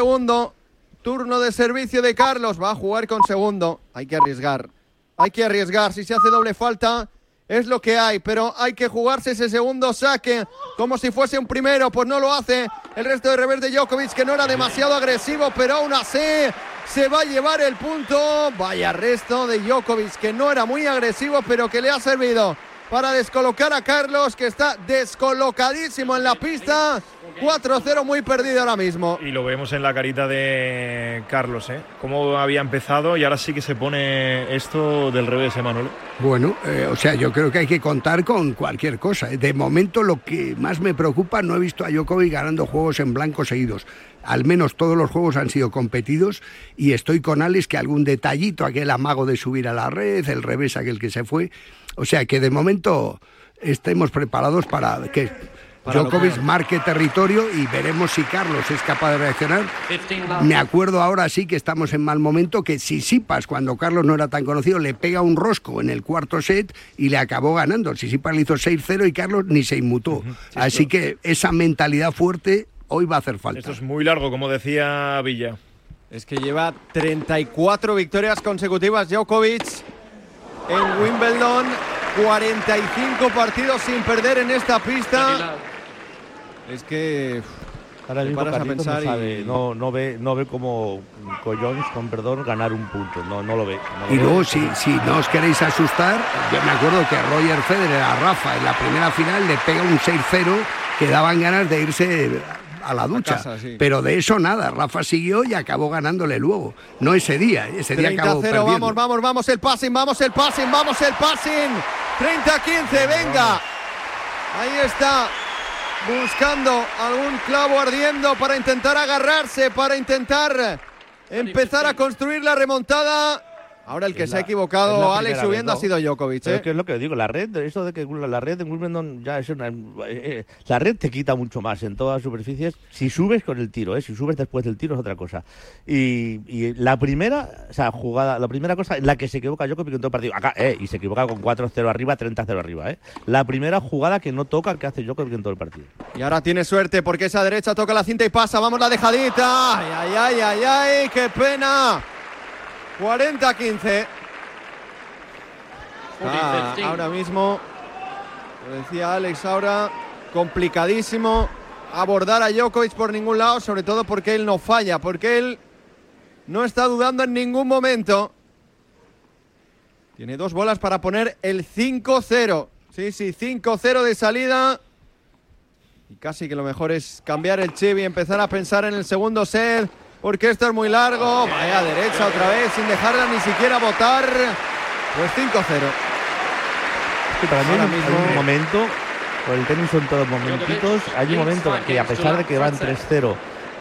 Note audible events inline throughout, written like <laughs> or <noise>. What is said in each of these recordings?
segundo. Turno de servicio de Carlos. Va a jugar con segundo. Hay que arriesgar. Hay que arriesgar. Si se hace doble falta, es lo que hay. Pero hay que jugarse ese segundo saque como si fuese un primero. Pues no lo hace el resto de revés de Djokovic, que no era demasiado agresivo, pero aún así se va a llevar el punto. Vaya resto de Djokovic, que no era muy agresivo, pero que le ha servido para descolocar a Carlos, que está descolocadísimo en la pista. 4-0 muy perdido ahora mismo. Y lo vemos en la carita de Carlos, ¿eh? Cómo había empezado y ahora sí que se pone esto del revés, Emanuel. Bueno, eh, o sea, yo creo que hay que contar con cualquier cosa. ¿eh? De momento lo que más me preocupa, no he visto a Djokovic ganando juegos en blanco seguidos. Al menos todos los juegos han sido competidos y estoy con Alex que algún detallito, aquel amago de subir a la red, el revés aquel que se fue. O sea que de momento estemos preparados para que Djokovic marque territorio y veremos si Carlos es capaz de reaccionar. Me acuerdo ahora sí que estamos en mal momento que Sisipas, cuando Carlos no era tan conocido, le pega un rosco en el cuarto set y le acabó ganando. Sisipas le hizo 6-0 y Carlos ni se inmutó. Así que esa mentalidad fuerte hoy va a hacer falta. Esto es muy largo, como decía Villa. Es que lleva 34 victorias consecutivas Djokovic en Wimbledon. 45 partidos sin perder en esta pista. Es que Ahora mismo paras a pensar no, y- sabe, no, no ve, no ve como Collons, con perdón, ganar un punto. No, no lo ve. no lo Y ve. luego, si, si no os queréis asustar, yo me acuerdo que Roger Federer a Rafa en la primera final le pega un 6-0 que daban ganas de irse a la ducha. casa, sí. Pero de eso nada, Rafa siguió y acabó ganándole luego. No ese día, ese día 30 acabó 0, perdiendo. vamos, vamos, vamos el passing, vamos el passing, vamos el passing. 30 15, venga. Ahí está. Buscando algún clavo ardiendo para intentar agarrarse, para intentar empezar a construir la remontada. Ahora el que Es se ha la- es equivocado, Alex, subiendo vez, ha sido Djokovic. ¿eh? es que es lo que digo, la red, eso de que la red de Wimbledon ya es una. eh, eh, la red te quita mucho más en todas las superficies si subes con el tiro, ¿eh? si subes después del tiro es otra cosa. Y, y la primera, o sea, jugada, la primera cosa en la que se equivoca Djokovic en todo el partido, acá, eh, y se equivoca con 4-0 arriba, 30-0 arriba, ¿eh? La primera jugada que no toca que hace Djokovic en todo el partido. Y ahora tiene suerte porque esa derecha toca la cinta y pasa. Vamos la dejadita. Ay, ay, ay, ay, ay, qué pena. 40-15. Ah, ahora mismo, lo decía Alex ahora, complicadísimo abordar a Djokovic por ningún lado, sobre todo porque él no falla, porque él no está dudando en ningún momento. Tiene dos bolas para poner el 5-0. Sí, sí, 5-0 de salida. Y casi que lo mejor es cambiar el chip y empezar a pensar en el segundo set, porque esto es muy largo. Vaya derecha otra vez, sin dejarla ni siquiera votar. Pues 5-0. que para mí Ahora mismo- hay un momento, por el tenis son todos momentitos, hay un momento que a pesar de que van 3-0,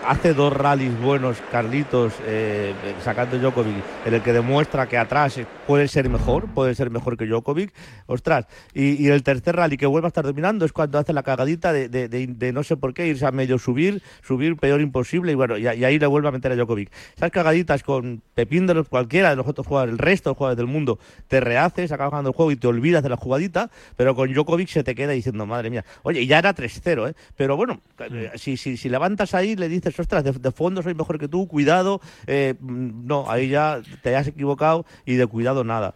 hace dos rallies buenos Carlitos eh, sacando Djokovic, en el que demuestra que atrás puede ser mejor, puede ser mejor que Djokovic, ostras, y, y el tercer rally que vuelve a estar dominando es cuando hace la cagadita de, de- de- de no sé por qué irse a medio subir, subir peor imposible y bueno, y, y ahí le vuelve a meter a Djokovic. Esas cagaditas con Pepín de los cualquiera de los otros jugadores, el resto de jugadores del mundo, te rehaces, acabas ganando el juego y te olvidas de la jugadita, pero con Djokovic se te queda diciendo, madre mía, oye, ya era 3-0, ¿eh? Pero bueno, eh, si, si, si levantas ahí le dices, ostras, de, de fondo soy mejor que tú, cuidado, eh, no, ahí ya te has equivocado y de cuidado nada.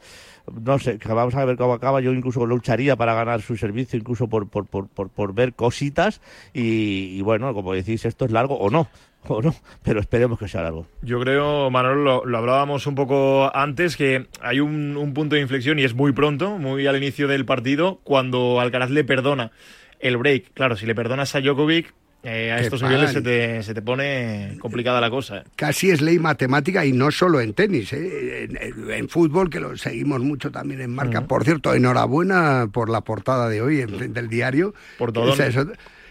No sé, vamos a ver cómo acaba. Yo incluso lucharía para ganar su servicio, incluso por, por, por, por, ver cositas. Y, bueno, como decís, esto es largo o no, o no, pero esperemos que sea largo. Yo creo, Manuel, lo, hablábamos un poco antes, que hay un, un punto de inflexión y es muy pronto, muy al inicio del partido, cuando Alcaraz le perdona el break. Claro, si le perdonas a Djokovic, eh, a estos niveles se te, se te pone complicada la cosa. Casi es ley matemática y no solo en tenis, ¿eh? en, en- en fútbol, que lo seguimos mucho también en marca. Por cierto, enhorabuena por la portada de hoy en- del diario. Por todo.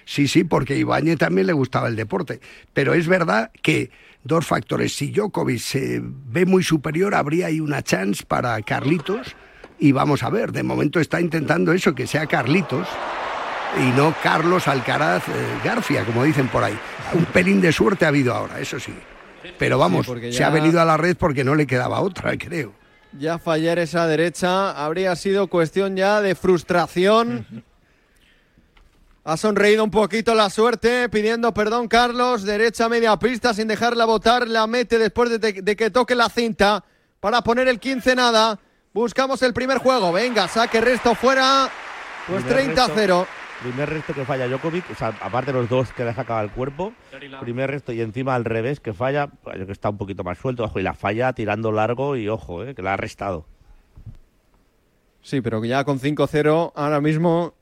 Sí, sí, porque Ibáñez también le gustaba el deporte. Pero es verdad que dos factores. Si Djokovic se ve muy superior, habría ahí una chance para Carlitos. Y vamos a ver, de momento está intentando eso, que sea Carlitos y no Carlos Alcaraz eh, García, como dicen por ahí. Un pelín de suerte ha habido ahora, eso sí. Pero vamos, se ha venido a la red porque no le quedaba otra, <laughs> creo. Ya fallar esa derecha habría sido cuestión ya de frustración. Ha sonreído un poquito la suerte, pidiendo perdón Carlos, derecha media pista sin dejarla botar, la mete después de, de que toque la cinta para poner el 15 nada. Buscamos el primer juego, venga, saque resto fuera, pues 30-0. Primer resto que falla Djokovic, o sea, aparte de los dos que deja acabar el cuerpo, primer resto y encima al revés que falla, pues, que está un poquito más suelto, ojo, y la falla tirando largo y ojo, eh, que la ha restado. Sí, pero ya con 5-0 ahora mismo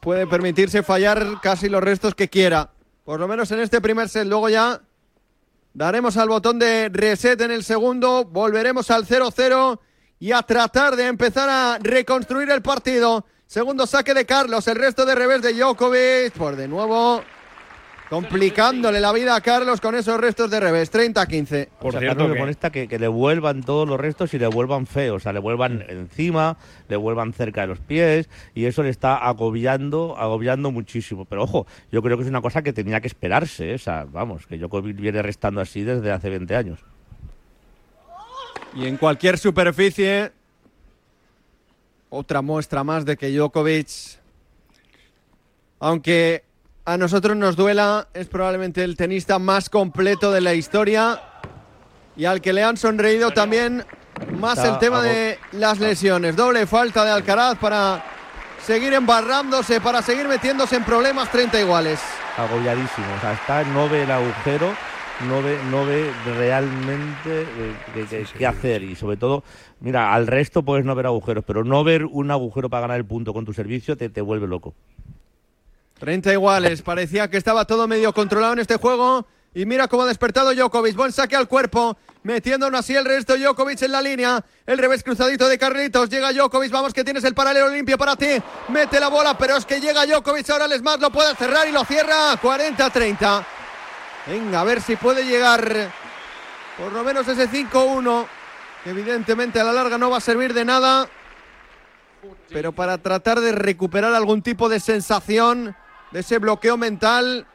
puede permitirse fallar casi los restos que quiera. Por lo menos en este primer set. Luego ya daremos al botón de reset en el segundo. Volveremos al 0-0 y a tratar de empezar a reconstruir el partido. Segundo saque de Carlos, el resto de revés de Djokovic. Por de nuevo complicándole la vida a Carlos con esos restos de revés. 30-15. Por cierto, que... molesta que, que, le vuelvan todos los restos y le vuelvan feos. O sea, le vuelvan encima, le vuelvan cerca de los pies y eso le está agobiando, agobiando muchísimo. Pero ojo, yo creo que es una cosa que tenía que esperarse. ¿eh? O sea, vamos, que Djokovic viene restando así desde hace 20 años. Y en cualquier superficie, otra muestra más de que Djokovic, aunque a nosotros nos duela, es probablemente el tenista más completo de la historia y al que le han sonreído también más el tema de las lesiones. Doble falta de Alcaraz para seguir embarrándose, para seguir metiéndose en problemas 30 iguales. Agobiadísimo, o sea, está, no ve el agujero, no ve, no ve realmente qué hacer y sobre todo, mira, al resto puedes no ver agujeros, pero no ver un agujero para ganar el punto con tu servicio te, te vuelve loco. 30 iguales. Parecía que estaba todo medio controlado en este juego. Y mira cómo ha despertado Djokovic. Buen saque al cuerpo. Metiéndonos así el resto. Djokovic en la línea. El revés cruzadito de Carlitos. Llega Djokovic. Vamos que tienes el paralelo limpio para ti. Mete la bola. Pero es que llega Djokovic. Ahora el más lo puede cerrar y lo cierra. 40-30. Venga, a ver si puede llegar por lo menos ese 5-1. Que evidentemente a la larga no va a servir de nada. Pero para tratar de recuperar algún tipo de sensación de ese bloqueo mental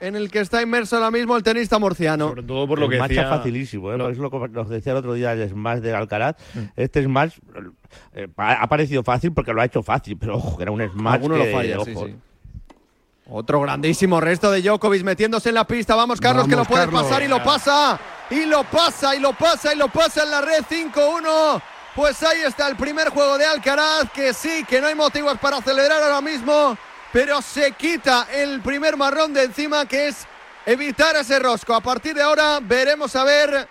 en el que está inmerso ahora mismo el tenista murciano. Sobre todo por lo que decía... facilísimo, ¿eh? es lo que nos decía el otro día el smash de Alcaraz. Mm. Este smash eh, ha parecido fácil porque lo ha hecho fácil, pero ojo, era un smash Alguno lo falla, sí, sí. Otro grandísimo resto de Djokovic metiéndose en la pista. Vamos, Carlos, que lo puede pasar y lo pasa. Y lo pasa, y lo pasa, y lo pasa en la red 5-1. Pues ahí está el primer juego de Alcaraz, que sí, que no hay motivos para acelerar ahora mismo pero se quita el primer marrón de encima que es evitar ese rosco. A partir de ahora veremos a ver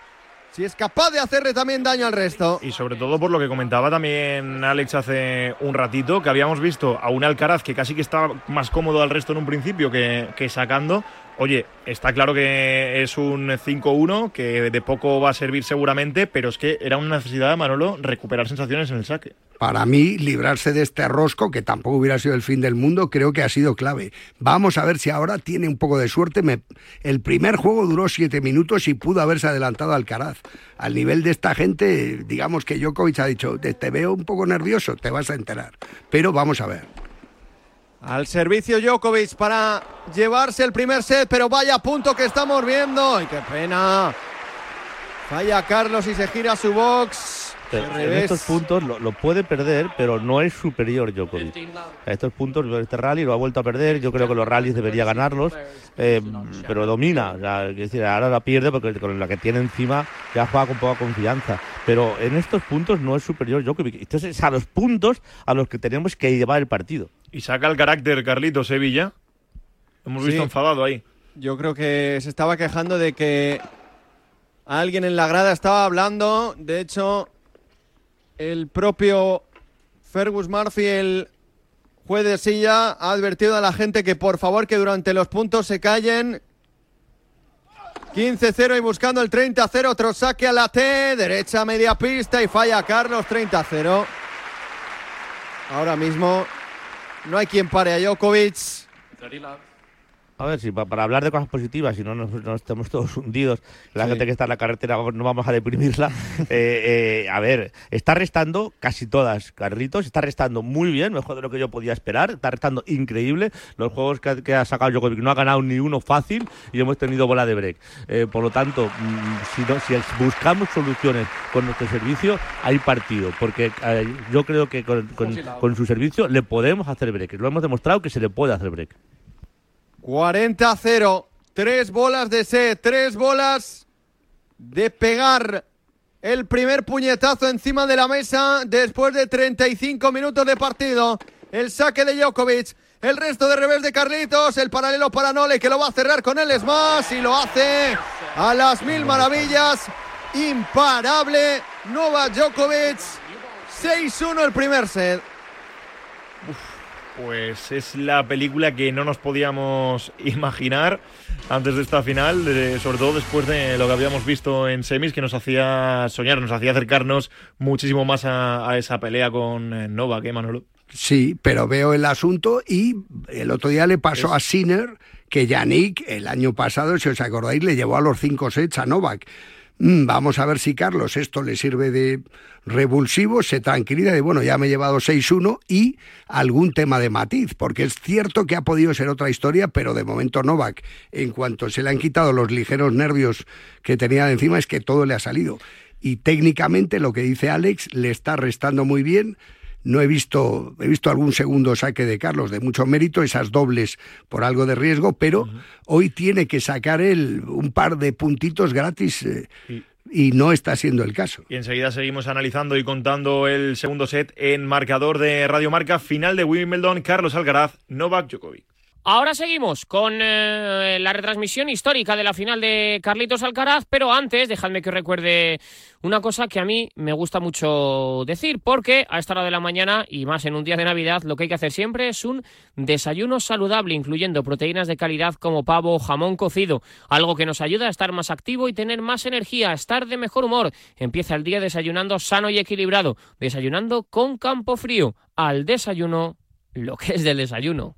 si es capaz de hacerle también daño al resto. Y sobre todo por lo que comentaba también Alex hace un ratito, que habíamos visto a un Alcaraz que casi que estaba más cómodo al resto en un principio que, que sacando. Oye, está claro que es un 5-1, que de poco va a servir seguramente, pero es que era una necesidad de Manolo recuperar sensaciones en el saque para mí, librarse de este rosco, que tampoco hubiera sido el fin del mundo, creo que ha sido clave. Vamos a ver si ahora tiene un poco de suerte. El primer juego duró siete minutos y pudo haberse adelantado al Caraz. Al nivel de esta gente, digamos que Djokovic ha dicho, te veo un poco nervioso, te vas a enterar. Pero vamos a ver. Al servicio Djokovic para llevarse el primer set, pero vaya punto que estamos viendo. ¡Ay, qué pena! Falla Carlos y se gira su box en estos puntos lo, puede perder, pero no es superior Djokovic. A estos puntos, este rally lo ha vuelto a perder. Yo creo que los rallies debería ganarlos, eh, pero domina. decir, ahora la pierde porque con la que tiene encima ya juega con poca confianza. Pero en estos puntos no es superior Djokovic. Entonces es a los puntos a los que tenemos que llevar el partido. Y saca el carácter Carlito Sevilla. Hemos visto enfadado ahí. Yo creo que se estaba quejando de que alguien en la grada estaba hablando. De hecho, el propio Fergus Murphy, el juez de silla, ha advertido a la gente que por favor que durante los puntos se callen. 15-0 y buscando el 30-0, otro saque a la T, derecha media pista y falla Carlos 30-0. Ahora mismo no hay quien pare a Djokovic. A ver, si para hablar de cosas positivas, si no nos, estamos todos hundidos, la gente que está en la carretera no vamos a deprimirla. <laughs> Eh, eh, a ver, está restando casi todas, Carlitos, está restando muy bien, mejor de lo que yo podía esperar, está restando increíble. Los juegos que, ha sacado Djokovic no ha ganado ni uno fácil y hemos tenido bola de break. Eh, por lo tanto, mm, si, no, si buscamos soluciones con nuestro servicio, hay partido, porque yo creo que con, con su servicio le podemos hacer break. Lo hemos demostrado que se le puede hacer break. 40-0. Tres bolas de set, tres bolas de pegar el primer puñetazo encima de la mesa después de 35 minutos de partido. El saque de Djokovic. El resto de revés de Carlitos, el paralelo para Nole que lo va a cerrar con el smash y lo hace a las mil maravillas. Imparable Novak Djokovic. 6-1 el primer set. Pues es la película que no nos podíamos <laughs> imaginar antes de esta final, sobre todo después de lo que habíamos visto en semis, que nos hacía soñar, nos hacía acercarnos muchísimo más a, esa pelea con eh, Novak, ¿eh, Manolo? Sí, pero veo el asunto y el otro día le pasó a Sinner que Yannick el año pasado, si os acordáis, le llevó a los cinco sets a Novak. Mm, vamos a ver si Carlos esto le sirve de revulsivo, se tranquiliza de, bueno, ya me he llevado 6-1 y algún tema de matiz, porque es cierto que ha podido ser otra historia, pero de momento Novak, en cuanto se le han quitado los ligeros nervios que tenía de encima, es que todo le ha salido. Y técnicamente lo que dice Alex le está restando muy bien no he visto, he visto algún segundo saque de Carlos de mucho mérito, esas dobles por algo de riesgo, pero hoy tiene que sacar él un par de puntitos gratis. Eh, y no está siendo el caso. Y enseguida seguimos analizando y contando el segundo set en marcador de Radio Marca, final de Wimbledon, Carlos Alcaraz, Novak Djokovic. Ahora seguimos con eh, la retransmisión histórica de la final de Carlitos Alcaraz, pero antes dejadme que os recuerde una cosa que a mí me gusta mucho decir, porque a esta hora de la mañana y más en un día de Navidad lo que hay que hacer siempre es un desayuno saludable, incluyendo proteínas de calidad como pavo o jamón cocido, algo que nos ayuda a estar más activo y tener más energía, a estar de mejor humor. Empieza el día desayunando sano y equilibrado, desayunando con campo frío, al desayuno lo que es del desayuno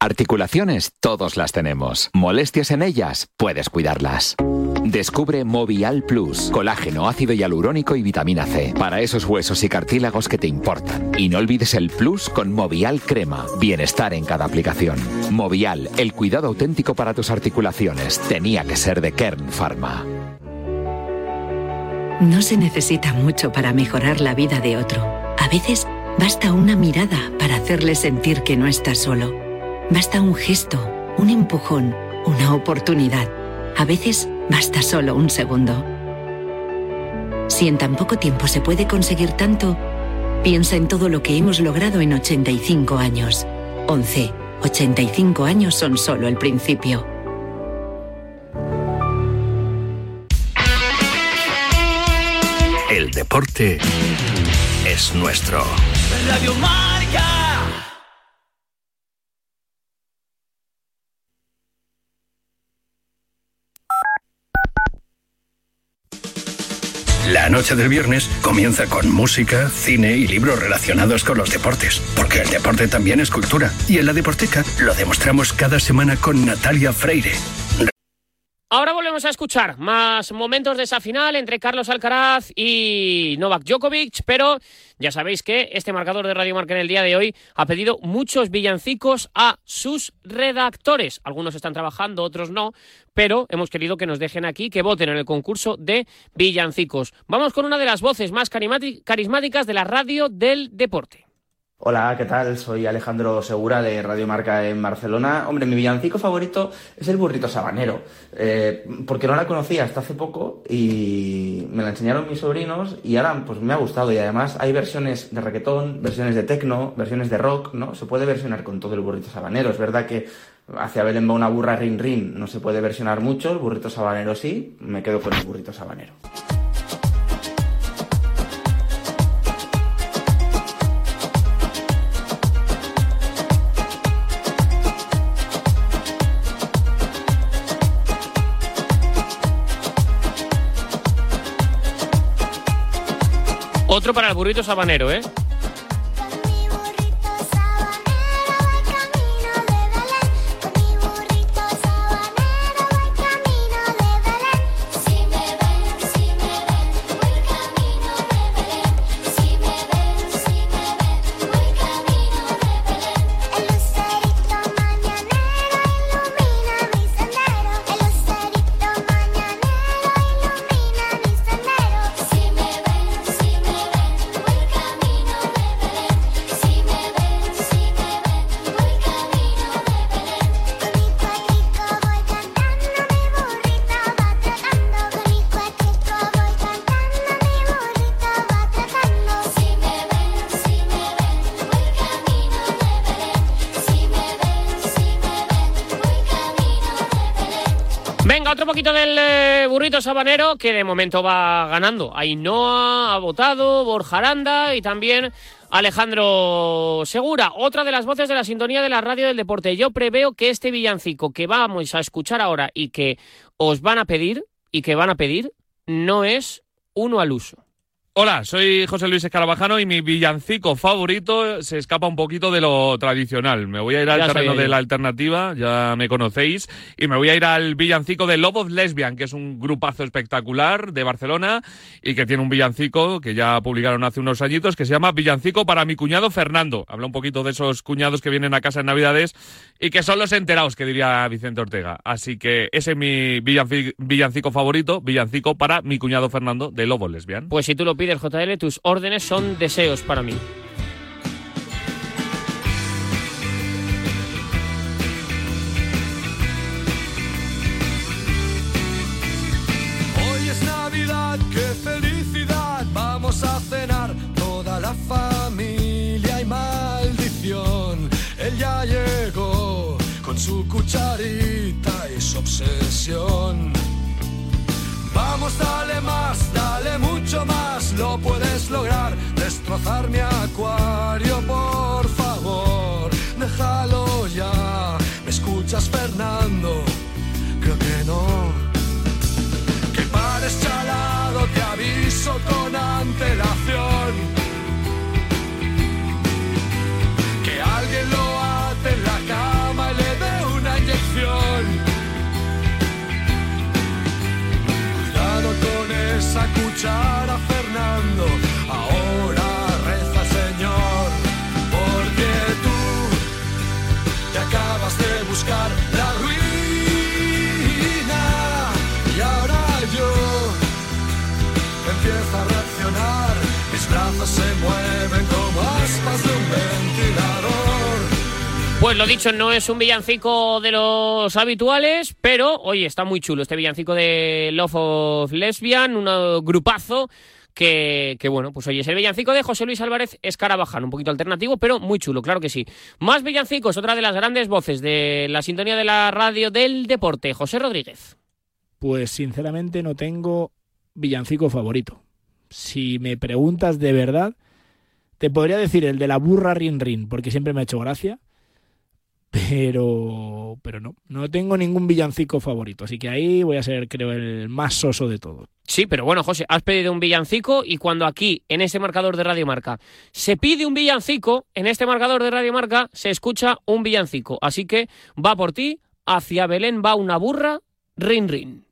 Articulaciones, todos las tenemos. Molestias en ellas, puedes cuidarlas. Descubre Movial Plus, colágeno, ácido hialurónico y vitamina C, para esos huesos y cartílagos que te importan. Y no olvides el Plus con Movial Crema, bienestar en cada aplicación. Movial, el cuidado auténtico para tus articulaciones, tenía que ser de Kern Pharma. No se necesita mucho para mejorar la vida de otro. A veces basta una mirada para hacerle sentir que no está solo. Basta un gesto, un empujón, una oportunidad. A veces basta solo un segundo. Si en tan poco tiempo se puede conseguir tanto, piensa en todo lo que hemos logrado en 85 años. 11. 85 años son solo el principio. El deporte es nuestro. Radio La noche del viernes comienza con música, cine y libros relacionados con los deportes, porque el deporte también es cultura. Y en la Deporteca lo demostramos cada semana con Natalia Freire. Ahora volvemos a escuchar más momentos de esa final entre Carlos Alcaraz y Novak Djokovic, pero ya sabéis que este marcador de Radio Marca en el día de hoy ha pedido muchos villancicos a sus redactores. Algunos están trabajando, otros no, pero hemos querido que nos dejen aquí, que voten en el concurso de villancicos. Vamos con una de las voces más carismáticas de la radio del deporte. Hola, ¿qué tal? Soy Alejandro Segura de Radio Marca en Barcelona. Hombre, mi villancico favorito es el burrito sabanero, eh, porque no la conocía hasta hace poco y me la enseñaron mis sobrinos y ahora pues me ha gustado y además hay versiones de reggaetón, versiones de techno, versiones de rock, ¿no? Se puede versionar con todo el burrito sabanero. Es verdad que hacia Belén va una burra rin rin, no se puede versionar mucho, el burrito sabanero sí, me quedo con el burrito sabanero. Otro para el burrito sabanero, ¿eh? Sabanero que de momento va ganando. Ainhoa ha votado, Borja Aranda y también Alejandro Segura, otra de las voces de la sintonía de la radio del deporte. Yo preveo que este villancico que vamos a escuchar ahora y que os van a pedir y que van a pedir no es uno al uso. Hola, soy José Luis Escarabajano y mi villancico favorito se escapa un poquito de lo tradicional. Me voy a ir al Ya terreno de la alternativa, ya me conocéis, y me voy a ir al villancico de Lobos Lesbian, que es un grupazo espectacular de Barcelona y que tiene un villancico que ya publicaron hace unos añitos que se llama Villancico para mi cuñado Fernando. Habla un poquito de esos cuñados que vienen a casa en Navidades y que son los enterados, que diría Vicente Ortega. Así que ese es mi villanci- villancico favorito, villancico para mi cuñado Fernando de Lobos Lesbian. Pues si tú lo pides, JL, tus órdenes son deseos para mí. Hoy es Navidad, qué felicidad, vamos a cenar toda la familia y maldición. Él ya llegó con su cucharita y su obsesión. Vamos, dale más, dale mucho más, lo puedes lograr. Destrozar mi acuario, por favor, déjalo ya. ¿Me escuchas, Fernando? Creo que no. Que pares chalado, te aviso con antelación. Que alguien lo ate en la cama y le dé una inyección. Cuidado con esa cuchara, Pues lo dicho, no es un villancico de los habituales, pero oye, está muy chulo este villancico de Love of Lesbian, un grupazo que, bueno, pues oye, es el villancico de José Luis Álvarez Escarabajano, un poquito alternativo, pero muy chulo, claro que sí. Más villancicos, otra de las grandes voces de la sintonía de la radio del deporte, José Rodríguez. Pues sinceramente no tengo villancico favorito. Si me preguntas de verdad, te podría decir el de la burra Rin Rin, porque siempre me ha hecho gracia. Pero, pero no, no tengo ningún villancico favorito. Así que ahí voy a ser, creo, el más soso de todos. Sí, pero bueno, José, has pedido un villancico y cuando aquí, en este marcador de Radio Marca, se pide un villancico, en este marcador de Radio Marca se escucha un villancico. Así que va por ti, hacia Belén va una burra, rin rin.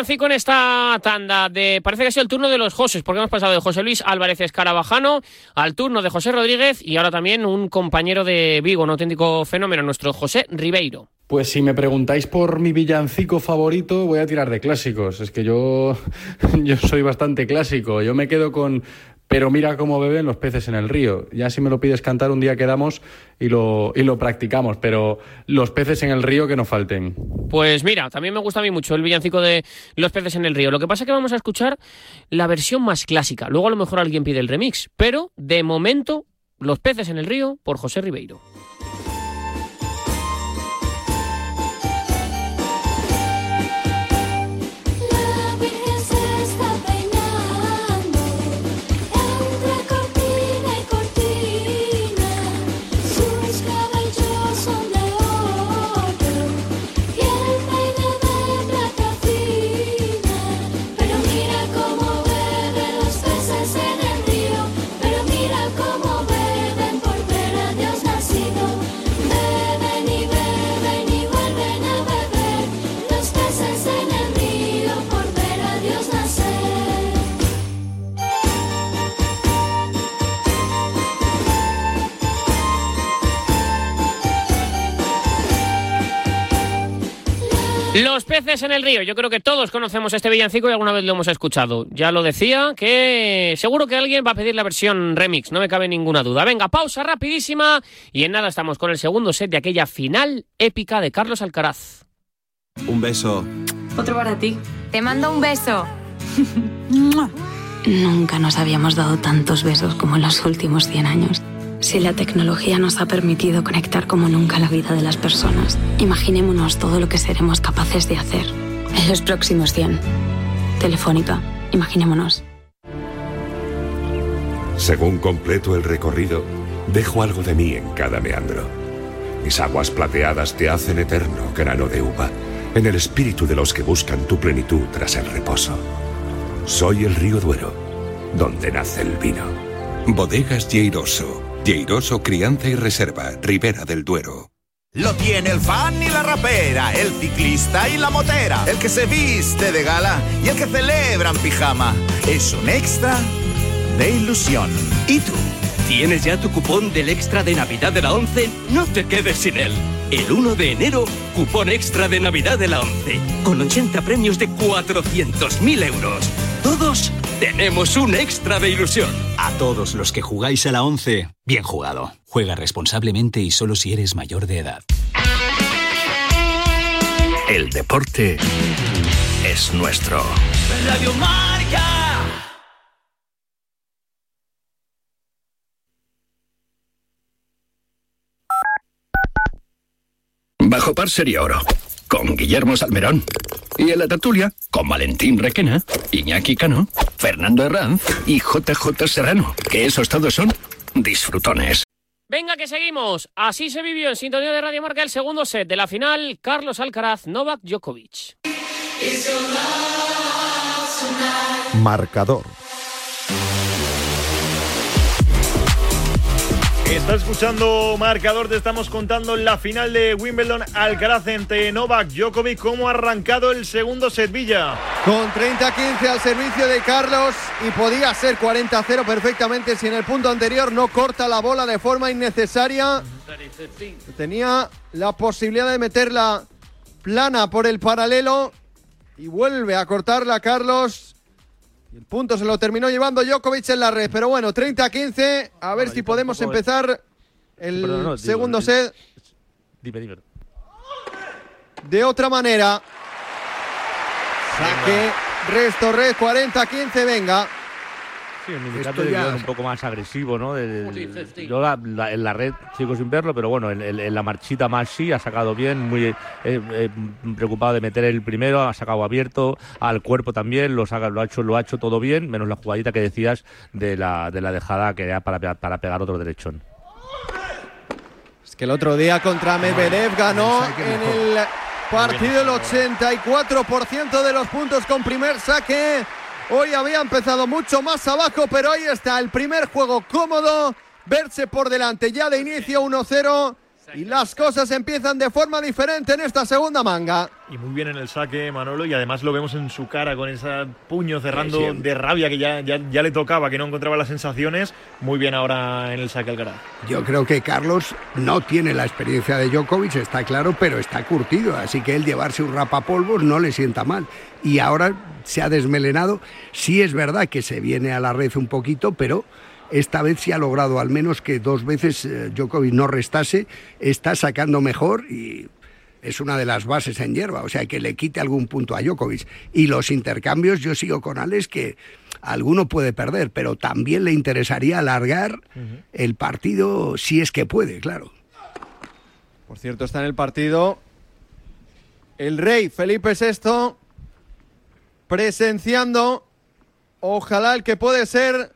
Villancico en esta tanda. De, parece que ha sido el turno de los Joses, porque hemos pasado de José Luis Álvarez Escarabajano al turno de José Rodríguez y ahora también un compañero de Vigo, un auténtico fenómeno, nuestro José Ribeiro. Pues si me preguntáis por mi villancico favorito, voy a tirar de clásicos. Es que yo, <laughs> yo soy bastante clásico. Yo me quedo con pero mira cómo beben los peces en el río. Ya si me lo pides cantar un día quedamos y lo, y lo practicamos, pero los peces en el río que no falten. Pues mira, también me gusta a mí mucho el villancico de los peces en el río. Lo que pasa es que vamos a escuchar la versión más clásica. Luego a lo mejor alguien pide el remix, pero de momento los peces en el río por José Ribeiro. Peces en el río. Yo creo que todos conocemos este villancico y alguna vez lo hemos escuchado. Ya lo decía, que seguro que alguien va a pedir la versión remix, no me cabe ninguna duda. Venga, pausa rapidísima y en nada estamos con el segundo set de aquella final épica de Carlos Alcaraz. Un beso. Otro para ti. Te mando un beso. <laughs> Nunca nos habíamos dado tantos besos como en los últimos 100 años. Si la tecnología nos ha permitido conectar como nunca la vida de las personas, imaginémonos todo lo que seremos capaces de hacer en los próximos 100. Telefónica, imaginémonos. Según completo el recorrido, dejo algo de mí en cada meandro. Mis aguas plateadas te hacen eterno, grano de uva, en el espíritu de los que buscan tu plenitud tras el reposo. Soy el río Duero, donde nace el vino. Bodegas Lleiroso. Lleiroso Crianza y Reserva, Ribera del Duero. Lo tiene el fan y la rapera, el ciclista y la motera, el que se viste de gala y el que celebra en pijama. Es un extra de ilusión. ¿Y tú? ¿Tienes ya tu cupón del extra de Navidad de la 11? No te quedes sin él. El 1 de enero, cupón extra de Navidad de la 11, con 80 premios de 400.000 euros. Todos tenemos un extra de ilusión. A todos los que jugáis a la 11, bien jugado. Juega responsablemente y solo si eres mayor de edad. El deporte es nuestro. Radio Marca. Bajo par sería oro. Con Guillermo Salmerón. Y en la tertulia, con Valentín Requena, Iñaki Cano, Fernando Herranz y JJ Serrano. Que esos todos son disfrutones. Venga, que seguimos. Así se vivió en sintonía de Radio Marca el segundo set de la final. Carlos Alcaraz, Novak Djokovic. Marcador. Está escuchando marcador, te estamos contando la final de Wimbledon Alcaraz entre Novak Djokovic, cómo ha arrancado el segundo set Villa. Con 30-15 al servicio de Carlos y podía ser 40-0 perfectamente si en el punto anterior no corta la bola de forma innecesaria. Tenía la posibilidad de meterla plana por el paralelo y vuelve a cortarla Carlos. Y el punto se lo terminó llevando Djokovic en la red. Pero bueno, 30-15. A ver si podemos empezar el no, digo, segundo el- set Dime, dime. de otra manera. Saque, resto, red, 40-15, venga. Sí, en mi Esto ya- un poco más agresivo, ¿no? Del- yo la- la- en la red sigo sin verlo, pero bueno, en, en- en la marchita más sí, ha sacado bien, muy eh, eh, preocupado de meter el primero, ha sacado abierto, al cuerpo también, lo, saca- lo, ha hecho, lo ha hecho todo bien, menos la jugadita que decías de la, de la dejada que era para, para pegar otro derechón. Es que el otro día contra Medvedev ganó en el partido el 84% de los puntos con primer saque. Hoy había empezado mucho más abajo, pero ahí está el primer juego cómodo. Verse por delante ya de inicio 1-0 y las cosas empiezan de forma diferente en esta segunda manga. Y muy bien en el saque Manolo y además lo vemos en su cara con ese puño cerrando Sí, sí. de rabia que ya, ya, ya le tocaba, que no encontraba las sensaciones. Muy bien ahora en el saque Alcaraz. Yo creo que Carlos no tiene la experiencia de Djokovic, está claro, pero está curtido, así que él llevarse un rapapolvos no le sienta mal. Y ahora se ha desmelenado. Sí es verdad que se viene a la red un poquito, pero esta vez sí ha logrado al menos que dos veces eh, Djokovic no restase, está sacando mejor y es una de las bases en hierba, o sea, que le quite algún punto a Djokovic. Y los intercambios, yo sigo con Alex que alguno puede perder, pero también le interesaría alargar el partido si es que puede, claro. Por cierto, está en el partido el rey Felipe VI presenciando, ojalá el que puede ser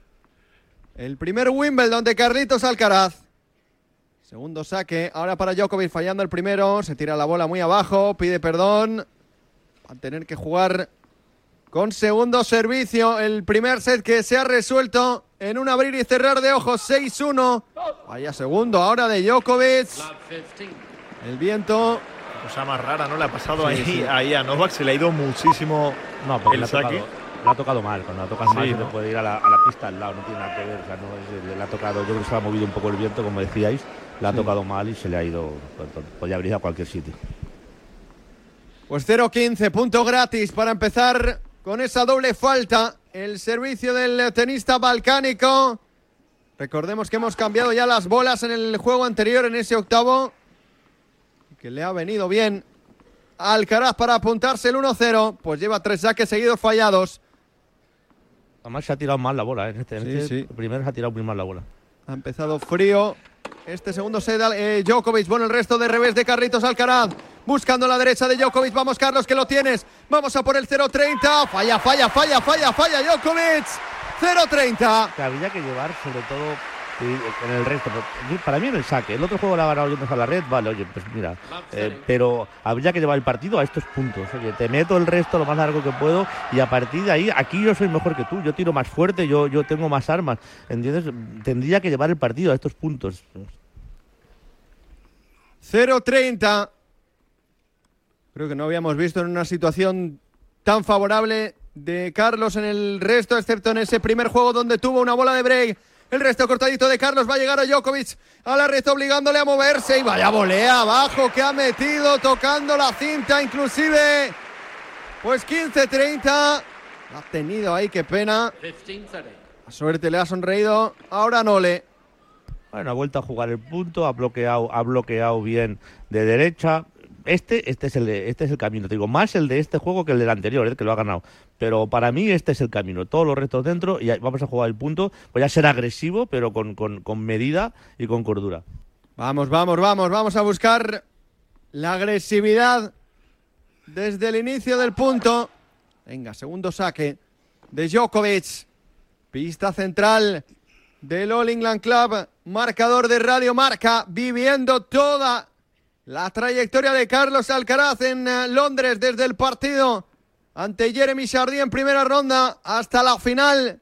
el primer Wimbledon de Carlitos Alcaraz. Segundo saque, ahora para Djokovic fallando el primero, se tira la bola muy abajo, pide perdón, va a tener que jugar con segundo servicio el primer set que se ha resuelto en un abrir y cerrar de ojos 6-1. Vaya segundo ahora de Djokovic. El viento. Cosa más rara, ¿no? Le ha pasado Sí, ahí, sí. ahí a Novak, se le ha ido muchísimo No, el saque. Le ha tocado mal. Cuando la tocas Sí, mal, se puede ir a la, a la pista al lado, no tiene nada que ver. O sea, no, es- le ha tocado, yo creo que se ha movido un poco el viento, como decíais. Le ha Sí. tocado mal y se le ha ido. pues, Podía haber ido a cualquier sitio. Pues 0-15, punto gratis para empezar con esa doble falta. El servicio del tenista balcánico. Recordemos que hemos cambiado ya las bolas en el juego anterior, en ese octavo. Que le ha venido bien Alcaraz para apuntarse el 1-0. Pues lleva tres saques seguidos fallados. Además, se ha tirado mal la bola. ¿eh? En este, en Sí, este sí. primero se ha tirado muy mal la bola. Ha empezado frío. Este segundo set, eh, Djokovic. Bueno, el resto de revés de Carlitos Alcaraz. Buscando la derecha de Djokovic. Vamos, Carlos, que lo tienes. Vamos a por el 0-30. Falla, falla, falla, falla, falla. Djokovic. 0-30. Que habría que llevar, sobre todo, sí, en el resto. Para mí en el saque. El otro juego le ha ganado yendo a la red. Vale, oye, pues mira. eh, pero habría que llevar el partido a estos puntos. Oye, te meto el resto lo más largo que puedo y a partir de ahí, aquí yo soy mejor que tú. Yo tiro más fuerte, yo, yo tengo más armas. ¿Entiendes? Tendría que llevar el partido a estos puntos. 0-30. Creo que no habíamos visto en una situación tan favorable de Carlos en el resto, excepto en ese primer juego donde tuvo una bola de break. El resto cortadito de Carlos va a llegar a Djokovic a la red obligándole a moverse y vaya volea abajo que ha metido tocando la cinta inclusive. Pues 15-30. Ha tenido ahí, qué pena. La suerte le ha sonreído. Ahora no le. Bueno, ha vuelto a jugar el punto, ha bloqueado, ha bloqueado bien de derecha. Este, este es el, este es el camino. Te digo, más el de este juego que el del anterior, el que lo ha ganado. Pero para mí este es el camino. Todos los restos dentro y vamos a jugar el punto. Voy a ser agresivo, pero con, con, con medida y con cordura. Vamos, vamos, vamos, vamos a buscar la agresividad desde el inicio del punto. Venga, segundo saque de Djokovic. Pista central del All England Club. Marcador de Radio Marca. Viviendo toda la trayectoria de Carlos Alcaraz en eh, Londres desde el partido ante Jeremy Chardy en primera ronda hasta la final.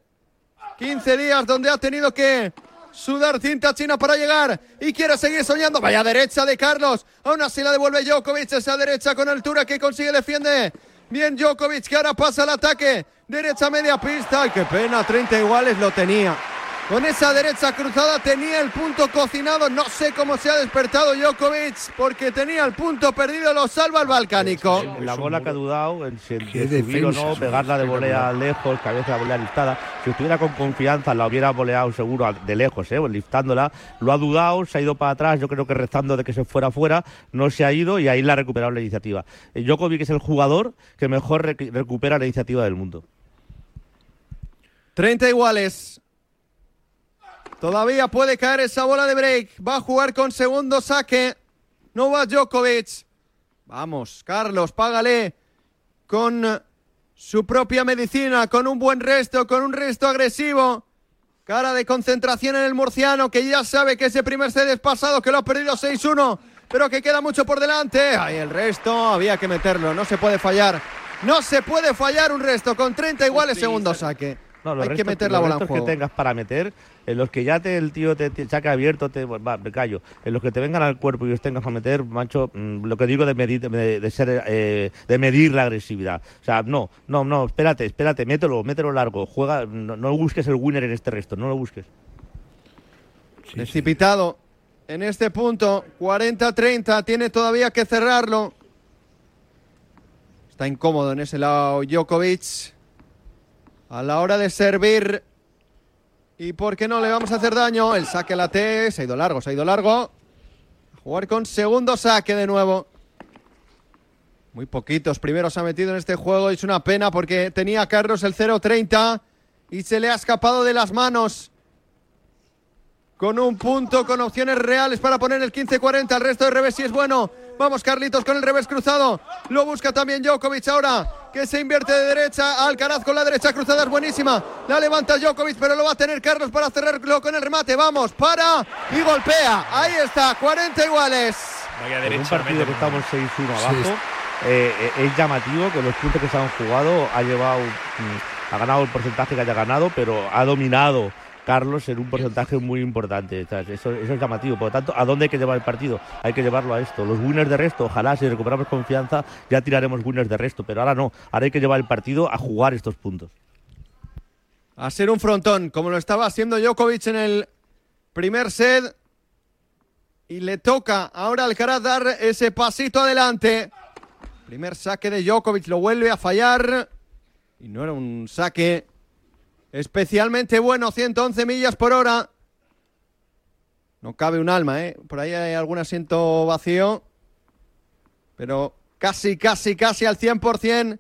15 días donde ha tenido que sudar cinta china para llegar y quiere seguir soñando. Vaya derecha de Carlos. Aún así la devuelve Djokovic. Esa derecha con altura que consigue defiende. Bien Djokovic que ahora pasa al ataque. Derecha media pista. Ay, qué pena. 30 iguales lo tenía. Con esa derecha cruzada tenía el punto cocinado. No sé cómo se ha despertado Djokovic porque tenía el punto perdido. Lo salva el balcánico. La bola que ha dudado en si de subir o no, pegarla de volea lejos, que a veces la volea liftada. Si estuviera con confianza, la hubiera voleado seguro de lejos, ¿eh? liftándola. Lo ha dudado, se ha ido para atrás, yo creo que rezando de que se fuera fuera, no se ha ido y ahí la ha recuperado la iniciativa. Eh, Djokovic es el jugador que mejor recu- recupera la iniciativa del mundo. 30 iguales. Todavía puede caer esa bola de break. Va a jugar con segundo saque. Novak Djokovic. Vamos, Carlos, págale con su propia medicina, con un buen resto, con un resto agresivo. Cara de concentración en el murciano, que ya sabe que ese primer set es pasado, que lo ha perdido 6-1, pero que queda mucho por delante. Ahí el resto, había que meterlo, no se puede fallar. No se puede fallar un resto con 30 iguales, segundo saque. No, los Hay que meter la los bola en juego. que tengas para meter, en los que ya te, el tío te, te saque abierto, te, va, me callo. En los que te vengan al cuerpo y los tengas para meter, macho, mm, lo que digo de medir, de, de ser, eh, de medir la agresividad. O sea, no, no, no, espérate, espérate, mételo, mételo largo, juega, no, no busques el winner en este resto, no lo busques. Precipitado en este punto, 40-30, tiene todavía que cerrarlo. Está incómodo en ese lado Djokovic. A la hora de servir. ¿Y por qué no le vamos a hacer daño? El saque a la T, se ha ido largo, se ha ido largo. Jugar con segundo saque de nuevo. Muy poquitos primeros ha metido en este juego. Es una pena porque tenía Carlos el 0-30 y se le ha escapado de las manos con un punto, con opciones reales para poner el 15-40. El resto de revés si es bueno. Vamos, Carlitos, con el revés cruzado. Lo busca también Djokovic ahora, que se invierte de derecha. Alcaraz con la derecha cruzada es buenísima. La levanta Djokovic, pero lo va a tener Carlos para cerrarlo con el remate. Vamos, para y golpea. Ahí está, 40 iguales. Vaya En un derecha. partido que estamos 6-1 abajo, eh, eh, es llamativo que los puntos que se han jugado ha llevado, mm, ha ganado el porcentaje que haya ganado, pero ha dominado Carlos en un porcentaje muy importante. Eso, eso es llamativo. Por lo tanto, ¿a dónde hay que llevar el partido? Hay que llevarlo a esto. Los winners de resto, ojalá si recuperamos confianza, ya tiraremos winners de resto, pero ahora no. Ahora hay que llevar el partido a jugar estos puntos. A ser un frontón, como lo estaba haciendo Djokovic en el primer set. Y le toca ahora al Alcaraz dar ese pasito adelante. Primer saque de Djokovic, lo vuelve a fallar. Y no era un saque especialmente bueno, 111 millas por hora. No cabe un alma, ¿eh? Por ahí hay algún asiento vacío. Pero casi, casi, casi al 100%.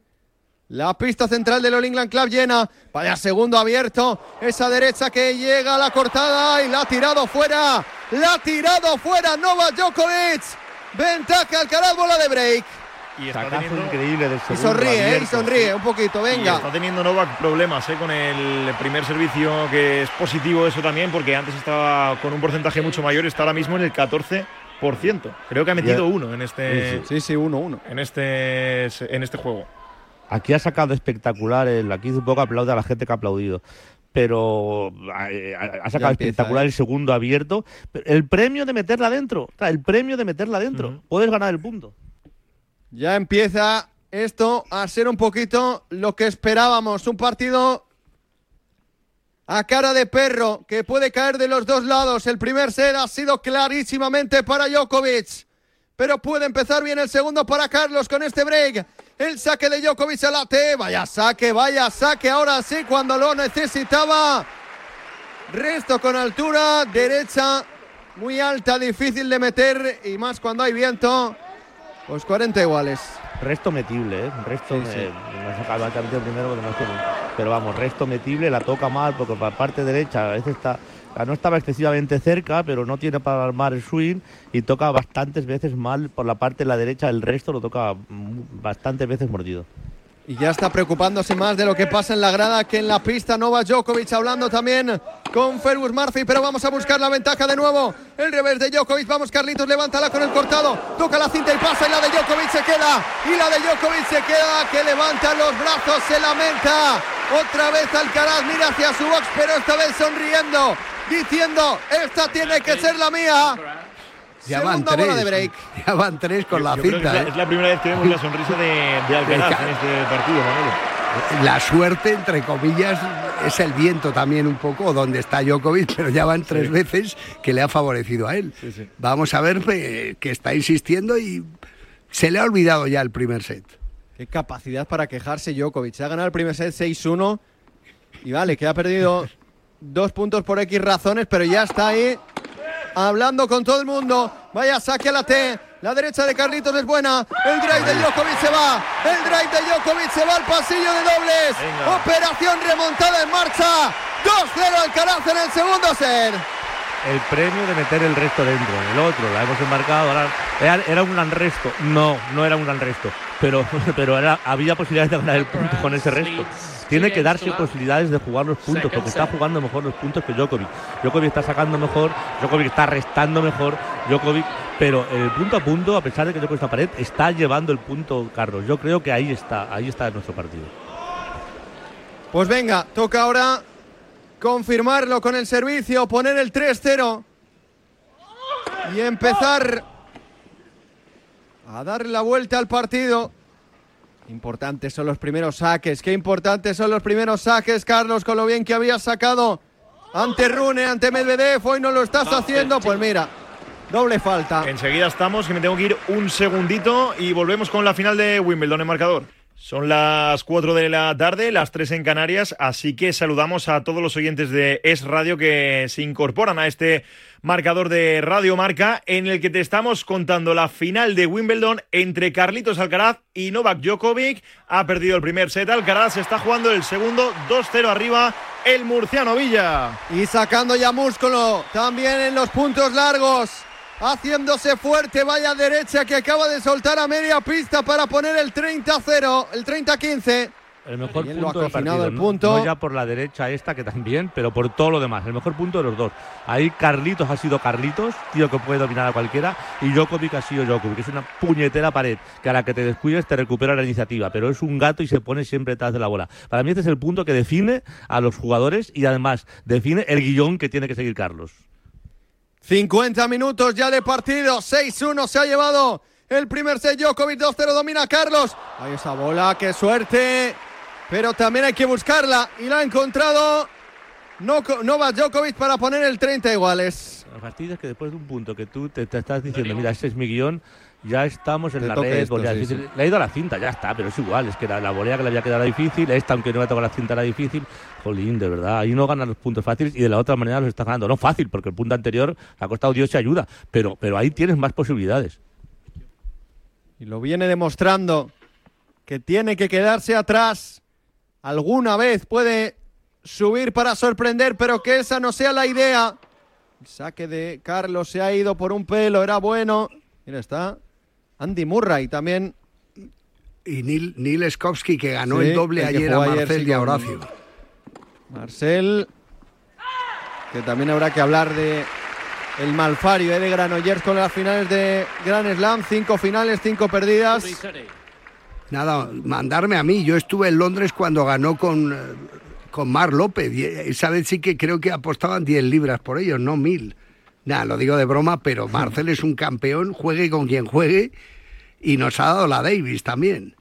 La pista central del All England Club llena. Vaya segundo abierto. Esa derecha que llega a la cortada y la ha tirado fuera. La ha tirado fuera Novak Djokovic. Ventaja Alcaraz, bola de break. Y está Sacazo teniendo- increíble del Y segundo. sonríe, ¿eh? Y abierto. sonríe un poquito. Y Venga. está teniendo Novak problemas ¿eh? con el primer servicio, que es positivo eso también, porque antes estaba con un porcentaje mucho mayor, está ahora mismo en el 14%. Creo que ha metido uno en este, Sí, sí, uno, uno. en este, en este juego. Aquí ha sacado espectacular, el, aquí un poco aplaude a la gente que ha aplaudido. Pero eh, ha, sacado empieza, espectacular ¿eh? el segundo abierto. El premio de meterla dentro. El premio de meterla dentro. Puedes ganar el punto. Ya empieza esto a ser un poquito lo que esperábamos. Un partido a cara de perro que puede caer de los dos lados. El primer set ha sido clarísimamente para Djokovic. Pero puede empezar bien el segundo para Carlos con este break. El saque de Djokovic a la. Vaya saque, vaya saque. Ahora sí, cuando lo necesitaba. Resto con altura, derecha muy alta, difícil de meter y más cuando hay viento. Pues 40 iguales. Resto metible, ¿eh? Resto. Sí, sí. no he sacado el primero porque no Pero vamos, resto metible, la toca mal porque por la parte derecha a veces está. No estaba excesivamente cerca, pero no tiene para armar el swing y toca bastantes veces mal por la parte de la derecha. El resto lo toca bastantes veces mordido. Y ya está preocupándose más de lo que pasa en la grada que en la pista. Novak Djokovic hablando también con Fergus Murphy, pero vamos a buscar la ventaja de nuevo. El revés de Djokovic, vamos Carlitos, levántala con el cortado, toca la cinta y pasa y la de Djokovic se queda. Y la de Djokovic se queda, que levanta los brazos, se lamenta. Otra vez Alcaraz mira hacia su box, pero esta vez sonriendo, diciendo, esta tiene que ser la mía. Ya van Segunda tres. bola de break. Ya van tres con Yo- la yo creo que cinta. es, la, ¿eh? es la primera vez que vemos la sonrisa de, de Alcaraz en este partido, Manolo. La suerte, entre comillas, es el viento también un poco donde está Djokovic, pero ya van tres veces que le ha favorecido a él. Vamos a ver eh, que está insistiendo y se le ha olvidado ya el primer set. Qué capacidad para quejarse Djokovic. Se ha ganado el primer set 6-1 y vale, que ha perdido <laughs> dos puntos por X razones, pero ya está ahí hablando con todo el mundo. Vaya saque a la T. La derecha de Carlitos es buena. El drive de Djokovic se va. El drive de Djokovic se va al pasillo de dobles. Venga. Operación remontada en marcha. 2-0 Alcaraz en el segundo set. el premio de meter el resto dentro. El otro, la hemos embarcado. Ahora, era, era un gran resto. No, no era un gran resto. Pero, <laughs> pero era- había posibilidades de ganar el punto con ese resto. Tiene que darse posibilidades de jugar los puntos, porque está jugando mejor los puntos que Djokovic. Djokovic está sacando mejor, Djokovic está restando mejor, Djokovic, pero el punto a punto, a pesar de que Djokovic está pared, está llevando el punto Carlos. Yo creo que ahí está, ahí está nuestro partido. Pues venga, toca ahora confirmarlo con el servicio, poner el 3-0 y empezar a darle la vuelta al partido. Importantes son los primeros saques, qué importantes son los primeros saques, Carlos, con lo bien que había sacado ante Rune, ante Medvedev, hoy no lo estás haciendo, pues mira, doble falta. Enseguida estamos, que me tengo que ir un segundito y volvemos con la final de Wimbledon en marcador. Son las 4 de la tarde, las 3 en Canarias, así que saludamos a todos los oyentes de Es Radio que se incorporan a este marcador de Radio Marca en el que te estamos contando la final de Wimbledon entre Carlitos Alcaraz y Novak Djokovic. Ha perdido el primer set, Alcaraz está jugando el segundo, 2-0 arriba el murciano Villa. Y sacando ya músculo, también en los puntos largos haciéndose fuerte, vaya derecha que acaba de soltar a media pista para poner el 30-0, el 30-15. El mejor Bien lo punto ha del partido, el punto. No ya por la derecha esta, que también, pero por todo lo demás. El mejor punto de los dos. Ahí Carlitos ha sido Carlitos, tío que puede dominar a cualquiera, y Djokovic ha sido Djokovic, que es una puñetera pared, que a la que te descuides te recupera la iniciativa, pero es un gato y se pone siempre detrás de la bola. Para mí este es el punto que define a los jugadores y además define el guion que tiene que seguir Carlos. 50 minutos ya de partido, 6-1 se ha llevado el primer set Djokovic, 2-0 domina Carlos. Ahí esa bola, qué suerte, pero también hay que buscarla y la ha encontrado Novak Djokovic para poner el 30 iguales. Fastidio es que después de un punto que tú te, te estás diciendo, mira, este es mi guion, ya estamos en Te la red, esto, volea sí, difícil. sí. Le ha ido a la cinta, ya está, pero es igual, es que la, la volea que le había quedado era difícil, esta aunque no le ha tocado la cinta era difícil. Jolín, de verdad, ahí no ganan los puntos fáciles y de la otra manera los está ganando. No fácil, porque el punto anterior le ha costado Dios y ayuda, pero, pero ahí tienes más posibilidades. Y lo viene demostrando que tiene que quedarse atrás. Alguna vez puede subir para sorprender, pero que esa no sea la idea. El saque de Carlos se ha ido por un pelo, era bueno. Mira, está Andy Murray también. Y Neil, Neil Skowski, que ganó Sí, el doble el ayer a ayer, Marcel sí, y a Horacio. Marcel, que también habrá que hablar de el malfario eh, de Granollers con las finales de Grand Slam. Cinco finales, cinco perdidas. Nada, mandarme a mí. Yo estuve en Londres cuando ganó con, eh, con Mar López. Y esa vez sí que creo que apostaban 10 libras por ellos, no mil. Nada, lo digo de broma, pero <laughs> Marcel es un campeón, juegue con quien juegue, y nos ha dado la Davis también.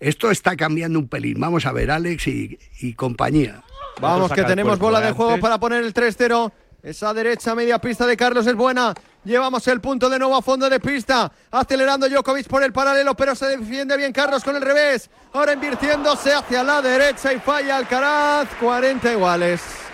Esto está cambiando un pelín. Vamos a ver, Alex y, y compañía. Vamos, que tenemos bola ¿eh? de juego para poner el 3-0. Esa derecha media pista de Carlos es buena. Llevamos el punto de nuevo a fondo de pista. Acelerando Djokovic por el paralelo, pero se defiende bien Carlos con el revés. Ahora invirtiéndose hacia la derecha y falla Alcaraz. 40 iguales.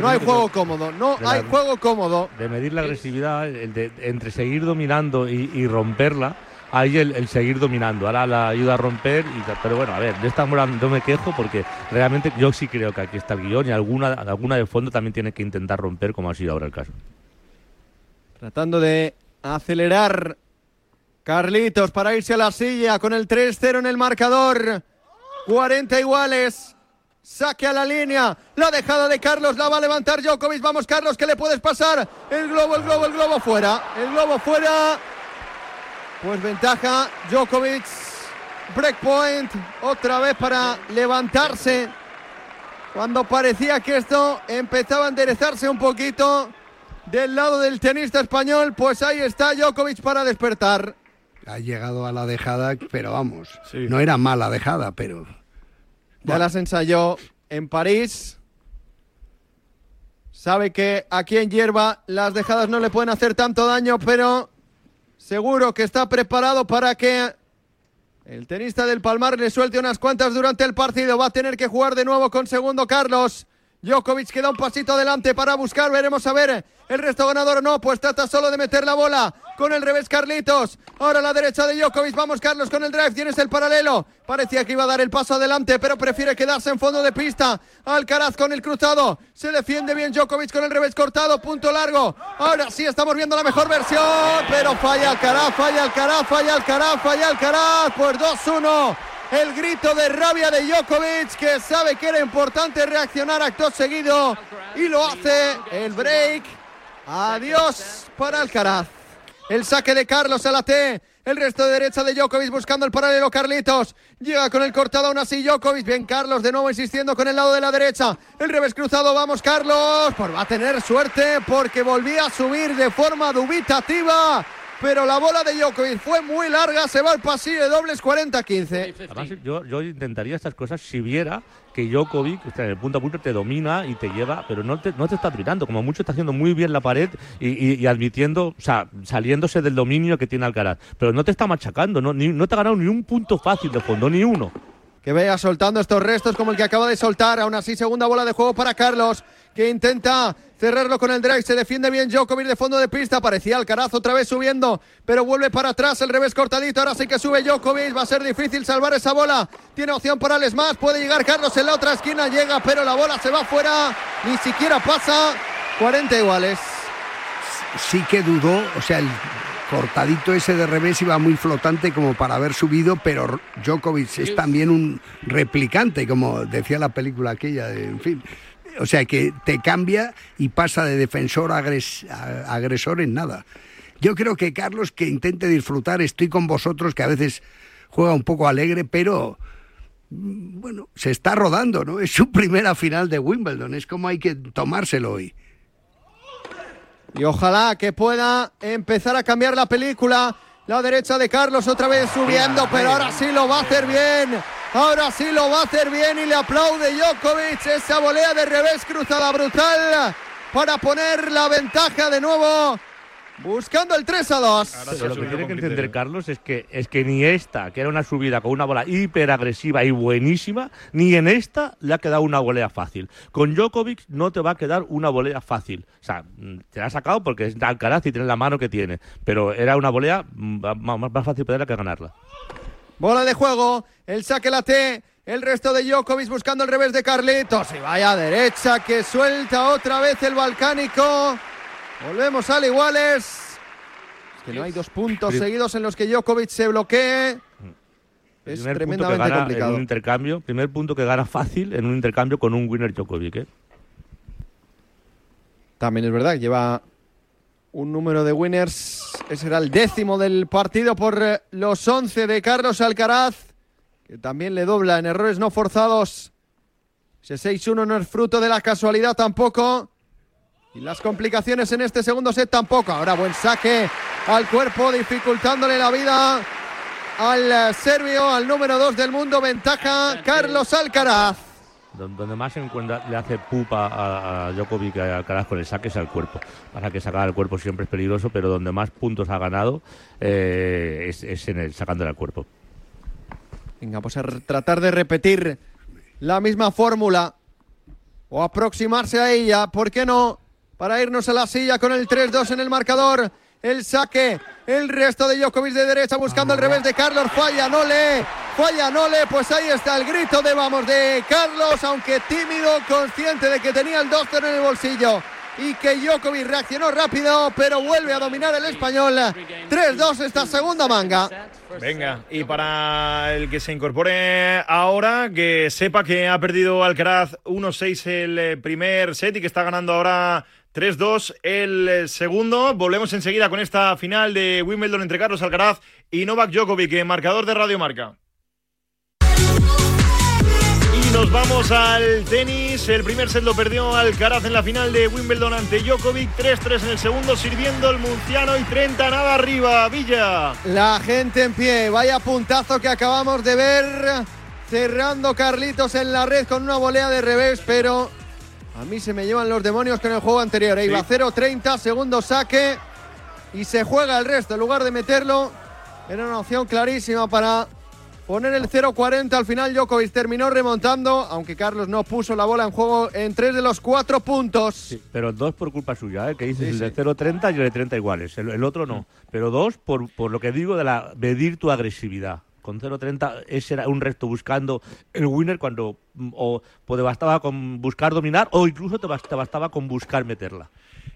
No hay de- juego cómodo. No la- hay juego cómodo. De medir la agresividad, el de, entre seguir dominando y, y romperla, ahí el, el seguir dominando. Ahora la ayuda a romper, y, pero bueno, a ver, de esta no me quejo porque realmente yo sí creo que aquí está el guion y alguna, alguna de fondo también tiene que intentar romper, como ha sido ahora el caso. Tratando de acelerar Carlitos para irse a la silla con el 3-0 en el marcador. 40 iguales. Saque a la línea. La dejada de Carlos la va a levantar Djokovic. Vamos, Carlos, que le puedes pasar. El globo, el globo, el globo fuera. El globo fuera. Pues ventaja Djokovic. Breakpoint. Otra vez para levantarse. Cuando parecía que esto empezaba a enderezarse un poquito del lado del tenista español, pues ahí está Djokovic para despertar. Ha llegado a la dejada, pero vamos, no era mala dejada, pero Ya las ensayó en París. Sabe que aquí en hierba las dejadas no le pueden hacer tanto daño, pero seguro que está preparado para que el tenista del Palmar le suelte unas cuantas durante el partido. Va a tener que jugar de nuevo con segundo Carlos. Djokovic queda un pasito adelante para buscar, veremos a ver el resto ganador o no, pues trata solo de meter la bola con el revés Carlitos. Ahora a la derecha de Djokovic, vamos Carlos con el drive, tienes el paralelo. Parecía que iba a dar el paso adelante, pero prefiere quedarse en fondo de pista. Alcaraz con el cruzado, se defiende bien Djokovic con el revés cortado, punto largo. Ahora sí estamos viendo la mejor versión, pero falla Alcaraz, falla Alcaraz, falla Alcaraz, falla Alcaraz, pues 2-1. El grito de rabia de Djokovic, que sabe que era importante reaccionar acto seguido y lo hace el break. Adiós para Alcaraz. El saque de Carlos a la T. El resto de derecha de Djokovic buscando el paralelo Carlitos. Llega con el cortado aún así Djokovic. Bien Carlos de nuevo insistiendo con el lado de la derecha. El revés cruzado. Vamos Carlos. Pues va a tener suerte porque volvía a subir de forma dubitativa pero la bola de Djokovic fue muy larga, se va al pasillo de dobles 40-15. Además, yo, intentaría estas cosas si viera que Djokovic o sea, en el punto a punto te domina y te lleva, pero no te, no te está tirando, como mucho está haciendo muy bien la pared y, admitiendo, o sea, saliéndose del dominio que tiene Alcaraz, pero no te está machacando, no, no te ha ganado ni un punto fácil de fondo, ni uno. Que vaya soltando estos restos como el que acaba de soltar. Aún así, segunda bola de juego para Carlos, que intenta cerrarlo con el drive. Se defiende bien Djokovic de fondo de pista. Parecía Alcaraz otra vez subiendo, pero vuelve para atrás. El revés cortadito. Ahora sí que sube Djokovic. Va a ser difícil salvar esa bola. Tiene opción para el más. Puede llegar Carlos en la otra esquina. Llega, pero la bola se va fuera. Ni siquiera pasa. 40 iguales. sí que dudó, o sea, el cortadito ese de revés iba muy flotante como para haber subido, pero Djokovic es también un replicante, como decía la película aquella, de- en fin. O sea, que te cambia y pasa de defensor a agresor en nada. Yo creo que Carlos que intente disfrutar, estoy con vosotros, que a veces juega un poco alegre, pero mm, bueno, se está rodando, ¿no? Es su primera final de Wimbledon, es como hay que tomárselo hoy. Y ojalá que pueda empezar a cambiar la película. La derecha de Carlos otra vez subiendo, pero ahora sí lo va a hacer bien. Ahora sí lo va a hacer bien y le aplaude Djokovic esa volea de revés cruzada brutal para poner la ventaja de nuevo. Buscando el 3 a 2. Pero lo que tiene que entender Carlos es que es que ni esta, que era una subida con una bola hiperagresiva y buenísima, ni en esta le ha quedado una volea fácil. Con Djokovic no te va a quedar una volea fácil. O sea, mm, te la ha sacado porque es Alcaraz y tiene la mano que tiene, pero era una volea mm, más, más fácil perderla que ganarla. Bola de juego, el saque la T, el resto de Djokovic buscando el revés de Carlitos. Y vaya derecha que suelta otra vez el balcánico. Volvemos al iguales. Es que no hay dos puntos seguidos en los que Djokovic se bloquee. Es Primer punto que tremendamente gana en complicado. un intercambio, primer punto que gana fácil en un intercambio con un winner Djokovic. ¿eh? También es verdad, lleva un número de winners. Ese era el décimo del partido por eh, los 11 de Carlos Alcaraz, que también le dobla en errores no forzados. Ese 6-1 no es fruto de la casualidad tampoco. Y las complicaciones en este segundo set tampoco. Ahora buen saque al cuerpo, dificultándole la vida al eh, serbio, al número 2 del mundo. Ventaja Carlos Alcaraz. Don- Donde más se encuentra, le hace pupa a, Djokovic y a Alcaraz con el saque es al cuerpo. Para que sacar al cuerpo siempre es peligroso, pero donde más puntos ha ganado eh, es, es en el sacándole al cuerpo. Venga, pues a tratar de repetir la misma fórmula o aproximarse a ella, ¿por qué no? Para irnos a la silla con el 3-2 en el marcador. El saque, el resto de Djokovic de derecha buscando el revés de Carlos. Falla, no le, falla, no le. Pues ahí está el grito de vamos de Carlos, aunque tímido, consciente de que tenía el 2 en el bolsillo. Y que Djokovic reaccionó rápido, pero vuelve a dominar el español. 3-2 esta segunda manga. Venga, y para el que se incorpore ahora, que sepa que ha perdido Alcaraz 1-6 el eh, primer set y que está ganando ahora 3-2 el eh, segundo. Volvemos enseguida con esta final de Wimbledon entre Carlos Alcaraz y Novak Djokovic, marcador de Radio Marca. Y nos vamos al tenis. El primer set lo perdió Alcaraz en la final de Wimbledon ante Djokovic. 3-3 en el segundo, sirviendo el Munciano y 30 nada arriba. Villa. La gente en pie, vaya puntazo que acabamos de ver. Cerrando Carlitos en la red con una volea de revés, pero a mí se me llevan los demonios con el juego anterior. ¿eh? Iba 0-30, segundo saque y se juega el resto. En lugar de meterlo, era una opción clarísima para poner el 0-40. Al final Djokovic terminó remontando, aunque Carlos no puso la bola en juego en tres de los cuatro puntos. Pero dos por culpa suya, ¿eh? que dices el de 0-30 y el de 30 iguales. El, el otro no. Pero dos por, por lo que digo de la medir tu agresividad. Con 0-30 ese era un resto buscando el winner cuando mm, o, pues te bastaba con buscar dominar o incluso te, bas- te bastaba con buscar meterla.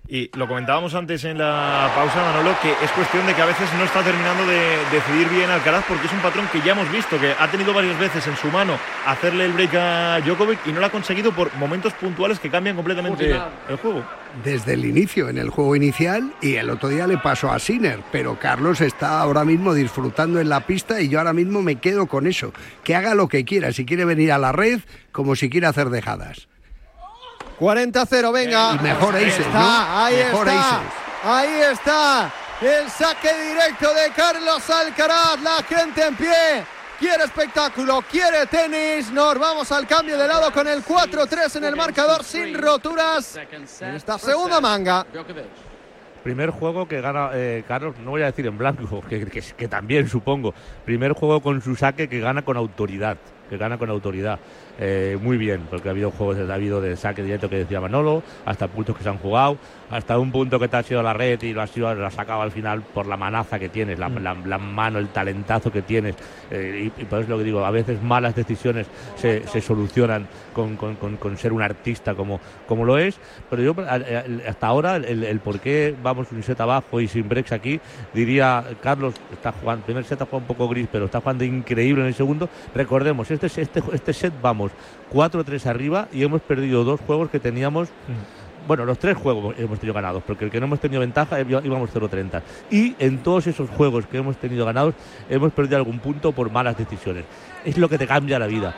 Y lo comentábamos antes en la pausa, Manolo, que es cuestión de que a veces no está terminando de decidir bien Alcaraz porque es un patrón que ya hemos visto, que ha tenido varias veces en su mano hacerle el break a Djokovic y no lo ha conseguido por momentos puntuales que cambian completamente el juego. Desde el inicio, en el juego inicial, y el otro día le pasó a Sinner, pero Carlos está ahora mismo disfrutando en la pista y yo ahora mismo me quedo con eso. Que haga lo que quiera, si quiere venir a la red, como si quiere hacer dejadas. 40-0, venga. Y mejor ahí está, ahí Mejor está. Ahí está. El saque directo de Carlos Alcaraz. La gente en pie. Quiere espectáculo, quiere tenis. Nos vamos al cambio de lado con el 4-3 en el marcador sin roturas. En esta segunda manga. Primer juego que gana eh, Carlos, no voy a decir en blanco, <laughs> que, que, que también supongo. Primer juego con su saque que gana con autoridad. Que gana con autoridad. Eh, muy bien, porque ha habido juegos ha habido de saque directo que decía Manolo, hasta puntos que se han jugado, hasta un punto que te ha sido la red y lo has, sido, lo has sacado al final por la manaza que tienes, la, la, la mano, el talentazo que tienes. Eh, y, y, por eso lo que digo, a veces malas decisiones se, se solucionan con, con, con, con, ser un artista como, como lo es. Pero yo hasta ahora, el, el por qué vamos un set abajo y sin breaks aquí, diría Carlos, está jugando, primer set ha jugado un poco gris, pero está jugando increíble en el segundo. Recordemos, este, este, este set vamos 4-3 arriba y hemos perdido dos juegos que teníamos. Bueno, los tres juegos hemos tenido ganados, porque el que no hemos tenido ventaja íbamos 0-30. Y en todos esos juegos que hemos tenido ganados, hemos perdido algún punto por malas decisiones. Es lo que te cambia la vida.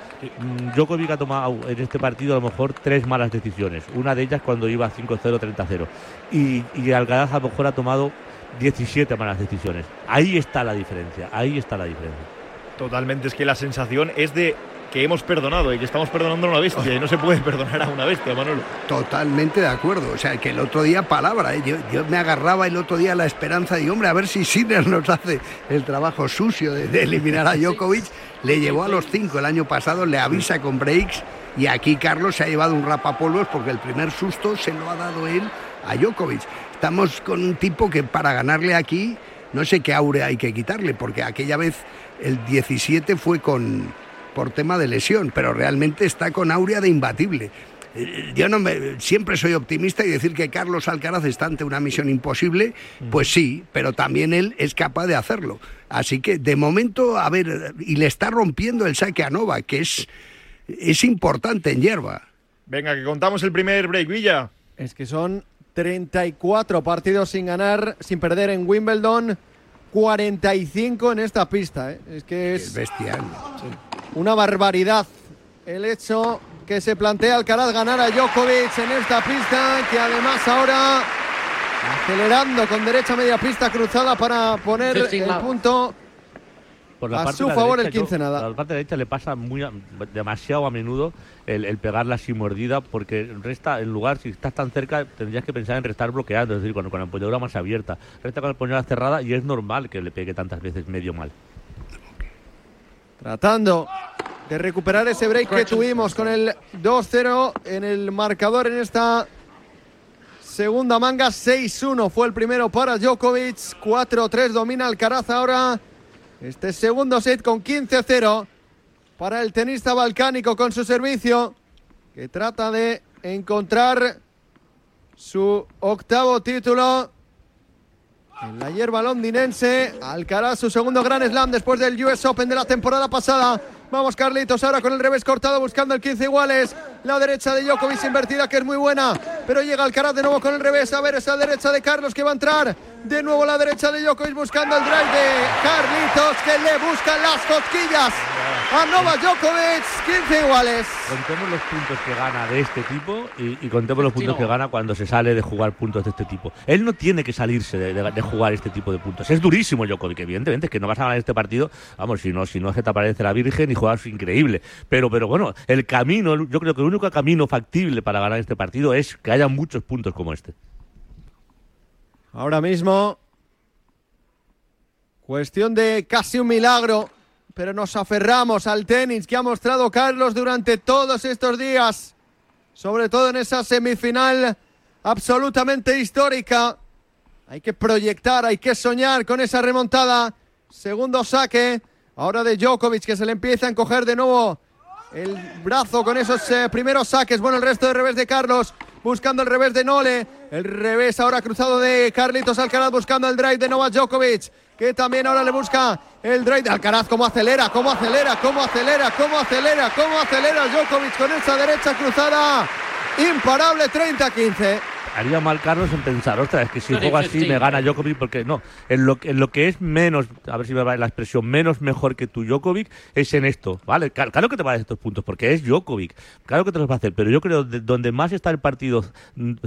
Djokovic ha tomado en este partido a lo mejor tres malas decisiones. Una de ellas cuando iba 5-0, 30-0. Y, y Alcaraz a lo mejor ha tomado 17 malas decisiones. Ahí está la diferencia, ahí está la diferencia. Totalmente, es que la sensación es de que hemos perdonado y que estamos perdonando a una bestia y no se puede perdonar a una bestia, Manolo. Totalmente de acuerdo. O sea, que el otro día, palabra, ¿eh? yo, yo, me agarraba el otro día la esperanza y, hombre, a ver si Sinner nos hace el trabajo sucio de, de eliminar a <laughs> Djokovic. Le llevó a los cinco el año pasado, le avisa con breaks y aquí Carlos se ha llevado un rapapolvos porque el primer susto se lo ha dado él a Djokovic. Estamos con un tipo que para ganarle aquí, no sé qué aurea hay que quitarle, porque aquella vez el 17 fue con por tema de lesión, pero realmente está con aurea de imbatible. Yo no me, siempre soy optimista y decir que Carlos Alcaraz está ante una misión imposible, pues sí, pero también él es capaz de hacerlo. Así que de momento, a ver, y le está rompiendo el saque a Nova, que es, es importante en hierba. Venga, que contamos el primer break, Villa. Es que son 34 partidos sin ganar, sin perder en Wimbledon, 45 en esta pista. ¿eh? Es que es, es bestial. Sí. Una barbaridad el hecho que se plantea Alcaraz ganar a Djokovic en esta pista, que además ahora acelerando con derecha media pista cruzada para poner el punto por la a parte su de la favor derecha, el 15 yo- nada. por la parte derecha le pasa muy demasiado a menudo el, el pegarla así mordida porque resta en lugar si estás tan cerca tendrías que pensar en restar bloqueando es decir con, con la empuñadura más abierta. Resta con la empuñadura cerrada y es normal que le pegue tantas veces medio mal Tratando de recuperar ese break que tuvimos con el 2-0 en el marcador en esta segunda manga. 6-1 fue el primero para Djokovic. 4-3 domina Alcaraz ahora. Este segundo set con 15-0 para el tenista balcánico con su servicio que trata de encontrar su octavo título en la hierba londinense. Alcaraz su segundo gran slam después del US Open de la temporada pasada. Vamos Carlitos ahora con el revés cortado buscando el 15 iguales. La derecha de Djokovic invertida que es muy buena. Pero llega Alcaraz de nuevo con el revés. A ver esa derecha de Carlos que va a entrar. De nuevo la derecha de Djokovic buscando el drive de Carlitos que le busca las cosquillas a Novak Djokovic. 15 iguales. contemos los puntos que gana de este tipo y, y contemos los puntos que gana cuando se sale de jugar puntos de este tipo. Él no tiene que salirse de, de- de jugar este tipo de puntos. Es durísimo Djokovic evidentemente es que no vas a ganar este partido vamos si no si no es que te aparece la Virgen y juegas increíble. Pero pero bueno el camino yo creo que el único camino factible para ganar este partido es que haya muchos puntos como este Ahora mismo, cuestión de casi un milagro, pero nos aferramos al tenis que ha mostrado Carlos durante todos estos días, sobre todo en esa semifinal absolutamente histórica. Hay que proyectar, hay que soñar con esa remontada. Segundo saque, ahora de Djokovic que se le empieza a encoger de nuevo el brazo con esos eh, primeros saques. Bueno, el resto de revés de Carlos, buscando el revés de Nole. El revés ahora cruzado de Carlitos Alcaraz buscando el drive de Novak Djokovic. Que también ahora le busca el drive de Alcaraz. ¿Cómo acelera? ¿Cómo acelera? ¿Cómo acelera? ¿Cómo acelera? ¿Cómo acelera Djokovic con esa derecha cruzada? Imparable 30-15 haría mal Carlos en pensar, ostras, es que si juego así me gana Djokovic, porque no, en lo, en lo que es menos, a ver si me va la expresión, menos mejor que tu Djokovic, es en esto, ¿vale? Claro, que te va a dar estos puntos, porque es Djokovic, claro que te los va a hacer, pero yo creo que donde más está el partido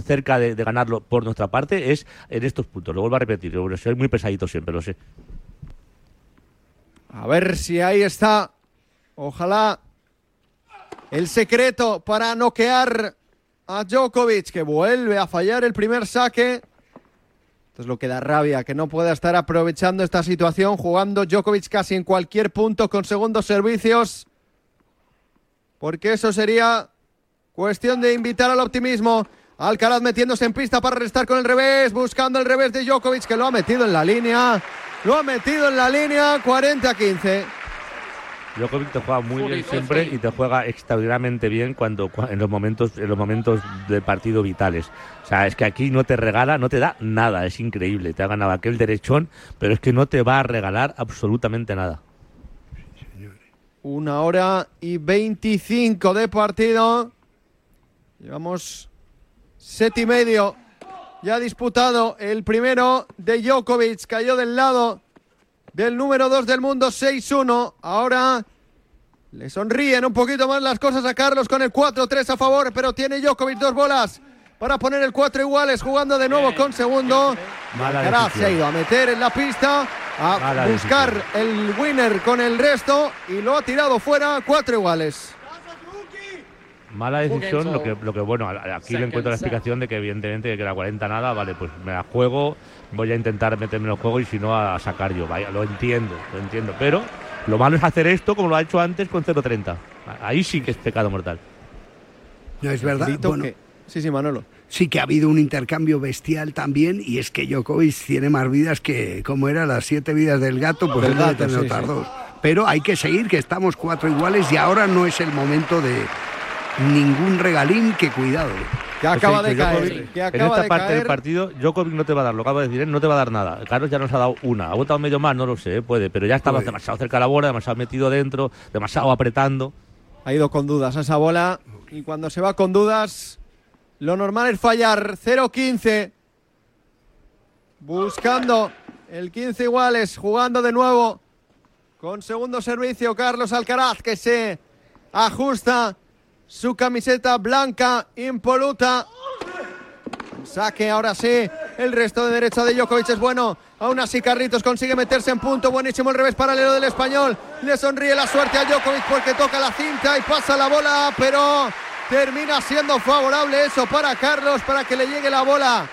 cerca de, ganarlo por nuestra parte es en estos puntos, lo vuelvo a repetir, soy muy pesadito siempre, lo sé. A ver si ahí está, ojalá el secreto para noquear a Djokovic, que vuelve a fallar el primer saque. Esto es lo que da rabia, que no pueda estar aprovechando esta situación, jugando Djokovic casi en cualquier punto con segundos servicios. Porque eso sería cuestión de invitar al optimismo. Alcaraz metiéndose en pista para restar con el revés, buscando el revés de Djokovic, que lo ha metido en la línea. Lo ha metido en la línea, 40-15. Djokovic te juega muy bien siempre y te juega extraordinariamente bien cuando en los momentos en los momentos del partido vitales. O sea, es que aquí no te regala, no te da nada, es increíble. Te ha ganado aquel derechón, pero es que no te va a regalar absolutamente nada. Una hora y veinticinco de partido. Llevamos set y medio. Ya disputado el primero de Djokovic. Cayó del lado del número 2 del mundo, 6-1. Ahora le sonríen un poquito más las cosas a Carlos con el 4-3 a favor, pero tiene Djokovic dos bolas para poner el 4 iguales, jugando de nuevo con segundo. Mala se ha ido a meter en la pista, a buscar el winner con el resto y lo ha tirado fuera, cuatro iguales. Mala decisión, lo que, lo que bueno, aquí le encuentro la explicación de que evidentemente que la 40 nada, vale, pues me la juego, voy a intentar meterme en el juego y si no a sacar yo, vaya, lo entiendo, lo entiendo, pero lo malo es hacer esto como lo ha hecho antes con 0.30. Ahí sí que es pecado mortal. No es verdad. sí, sí, Manolo. Sí que ha habido un intercambio bestial también y es que Djokovic tiene más vidas que, como era, las siete vidas del gato, pues él debe tener otras dos. Pero hay que seguir, que estamos cuatro iguales y ahora no es el momento de ningún regalín, que cuidado. Que acaba de caer. en esta parte del partido, Djokovic no te va a dar, lo acabo de decir, ¿eh? no te va a dar nada. Carlos ya nos ha dado una. Ha votado medio más, no lo sé, puede, pero ya estaba demasiado cerca de la bola, demasiado metido dentro, demasiado apretando. Ha ido con dudas a esa bola y cuando se va con dudas, lo normal es fallar. 0-15. Buscando el 15 iguales, jugando de nuevo con segundo servicio Carlos Alcaraz que se ajusta su camiseta blanca impoluta. Saque ahora sí. El resto de derecha de Djokovic es bueno. Aún así Carlitos consigue meterse en punto. Buenísimo el revés paralelo del español. Le sonríe la suerte a Djokovic porque toca la cinta y pasa la bola. Pero termina siendo favorable eso para Carlos para que le llegue la bola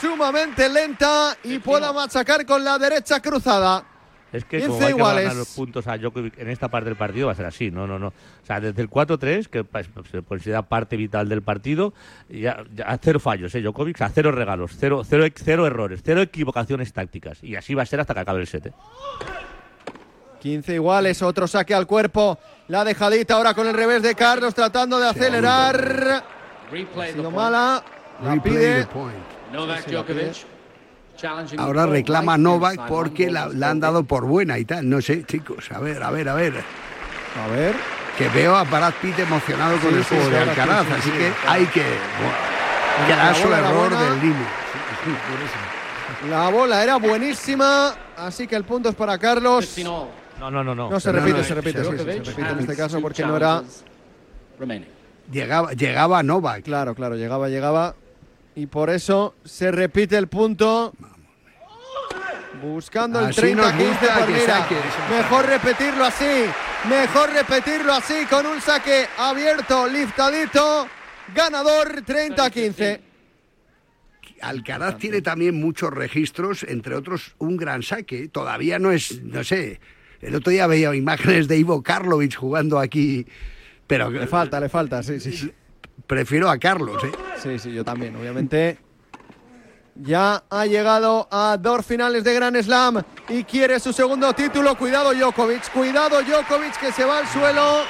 sumamente lenta y pueda machacar con la derecha cruzada. Es que como hay que ganar los puntos a Djokovic en esta parte del partido va a ser así, no, no, no. O sea, desde el 4-3, que se considera parte vital del partido, ya, a cero fallos, ¿eh? Djokovic, a cero regalos, cero, cero, cero errores, cero equivocaciones tácticas. Y así va a ser hasta que acabe el set. 15 iguales, otro saque al cuerpo. La dejadita ahora con el revés de Carlos tratando de acelerar. Ha sido mala. La pide. Novak Djokovic. Ahora reclama Novak porque la, han dado por buena y tal. No sé, chicos. A ver, a ver, a ver. A ver. Que veo a Brad Pitt emocionado con el juego de Alcaraz, así que hay que quedar su error del límite. La bola era buenísima, así que el punto es para Carlos. No, no, no, no. No se repite, se repite, se repite en este caso porque no era. Llegaba, llegaba Novak. Claro, claro, llegaba, llegaba. Y por eso se repite el punto. Buscando el 30-15 Mejor repetirlo así. Mejor repetirlo así con un saque abierto, liftadito. Ganador 30-15. Alcaraz tiene también muchos registros, entre otros un gran saque. Todavía no es, no sé. El otro día veía imágenes de Ivo Karlovic jugando aquí, pero le falta, le falta, sí, sí. Prefiero a Carlos, ¿eh? Sí, sí, yo también, obviamente ya ha llegado a dos finales de Grand Slam y quiere su segundo título. Cuidado Djokovic, cuidado Djokovic que se va al suelo.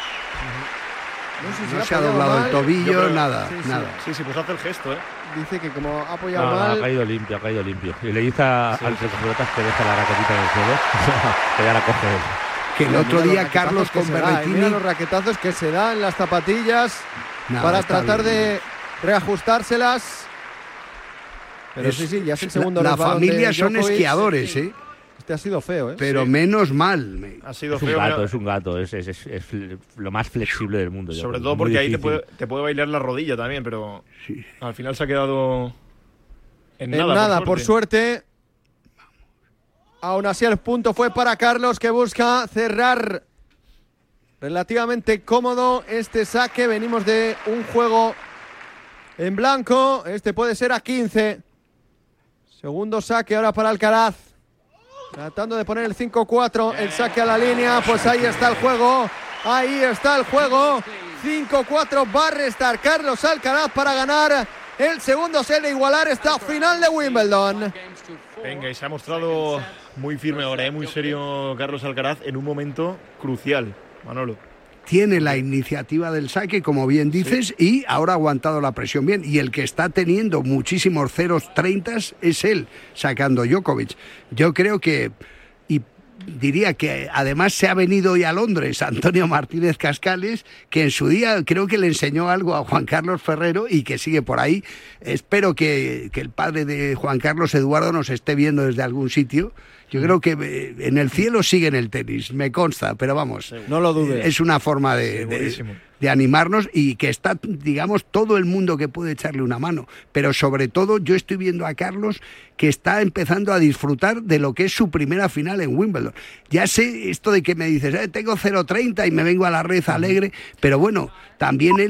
sé si No se ha doblado el mal. tobillo, Yo creo- nada, Sí, sí. nada. Sí, sí, pues hace el gesto, ¿eh? Dice que como ha apoyado No, no, mal. ha caído limpio, ha caído limpio. Y le dice a- al pelotas que deja la raquetita en el suelo, <laughs> que ya la coge él. Que el otro día Carlos con eh, Berrettini... Mira los raquetazos que se da en las zapatillas Nada, para tratar bien. de reajustárselas. Pero Es- sí, sí, ya es el la- segundo La, resbalón familia de son Djokovic. esquiadores, ¿eh? Este ha sido feo, ¿eh? Pero Sí. menos mal. me- Ha sido Es un feo. gato, mira, es un gato, es, es- es- es lo más flexible del mundo. sobre todo porque ahí te puede, te puede bailar la rodilla también, pero al final se ha quedado en En nada. nada, por suerte. Aún así, el punto fue para Carlos, que busca cerrar relativamente cómodo este saque. Venimos de un juego en blanco. Este puede ser a 15. Segundo saque ahora para Alcaraz. Tratando de poner el 5-4. El saque a la línea. Pues ahí está el juego. Ahí está el juego. 5-4 va a restar Carlos Alcaraz para ganar el segundo set de igualar esta final de Wimbledon. Venga, y se ha mostrado muy firme ahora, ¿eh? muy serio Carlos Alcaraz en un momento crucial, Manolo. Tiene la iniciativa del saque, como bien dices, y ahora ha aguantado la presión bien. Y el que está teniendo muchísimos ceros 30 es él, sacando Djokovic. Yo creo que, diría que además se ha venido hoy a Londres Antonio Martínez Cascales, que en su día creo que le enseñó algo a Juan Carlos Ferrero y que sigue por ahí. Espero que, que el padre de Juan Carlos Eduardo nos esté viendo desde algún sitio. Yo creo que eh, en el cielo sigue en el tenis, me consta, pero vamos. No lo dudes. Es una forma de, de- Segurísimo. De animarnos y que está, digamos, todo el mundo que puede echarle una mano. Pero sobre todo yo estoy viendo a Carlos que está empezando a disfrutar de lo que es su primera final en Wimbledon. Ya sé esto de que me dices, "Eh, tengo 0.30 y me vengo a la red alegre, pero bueno, también él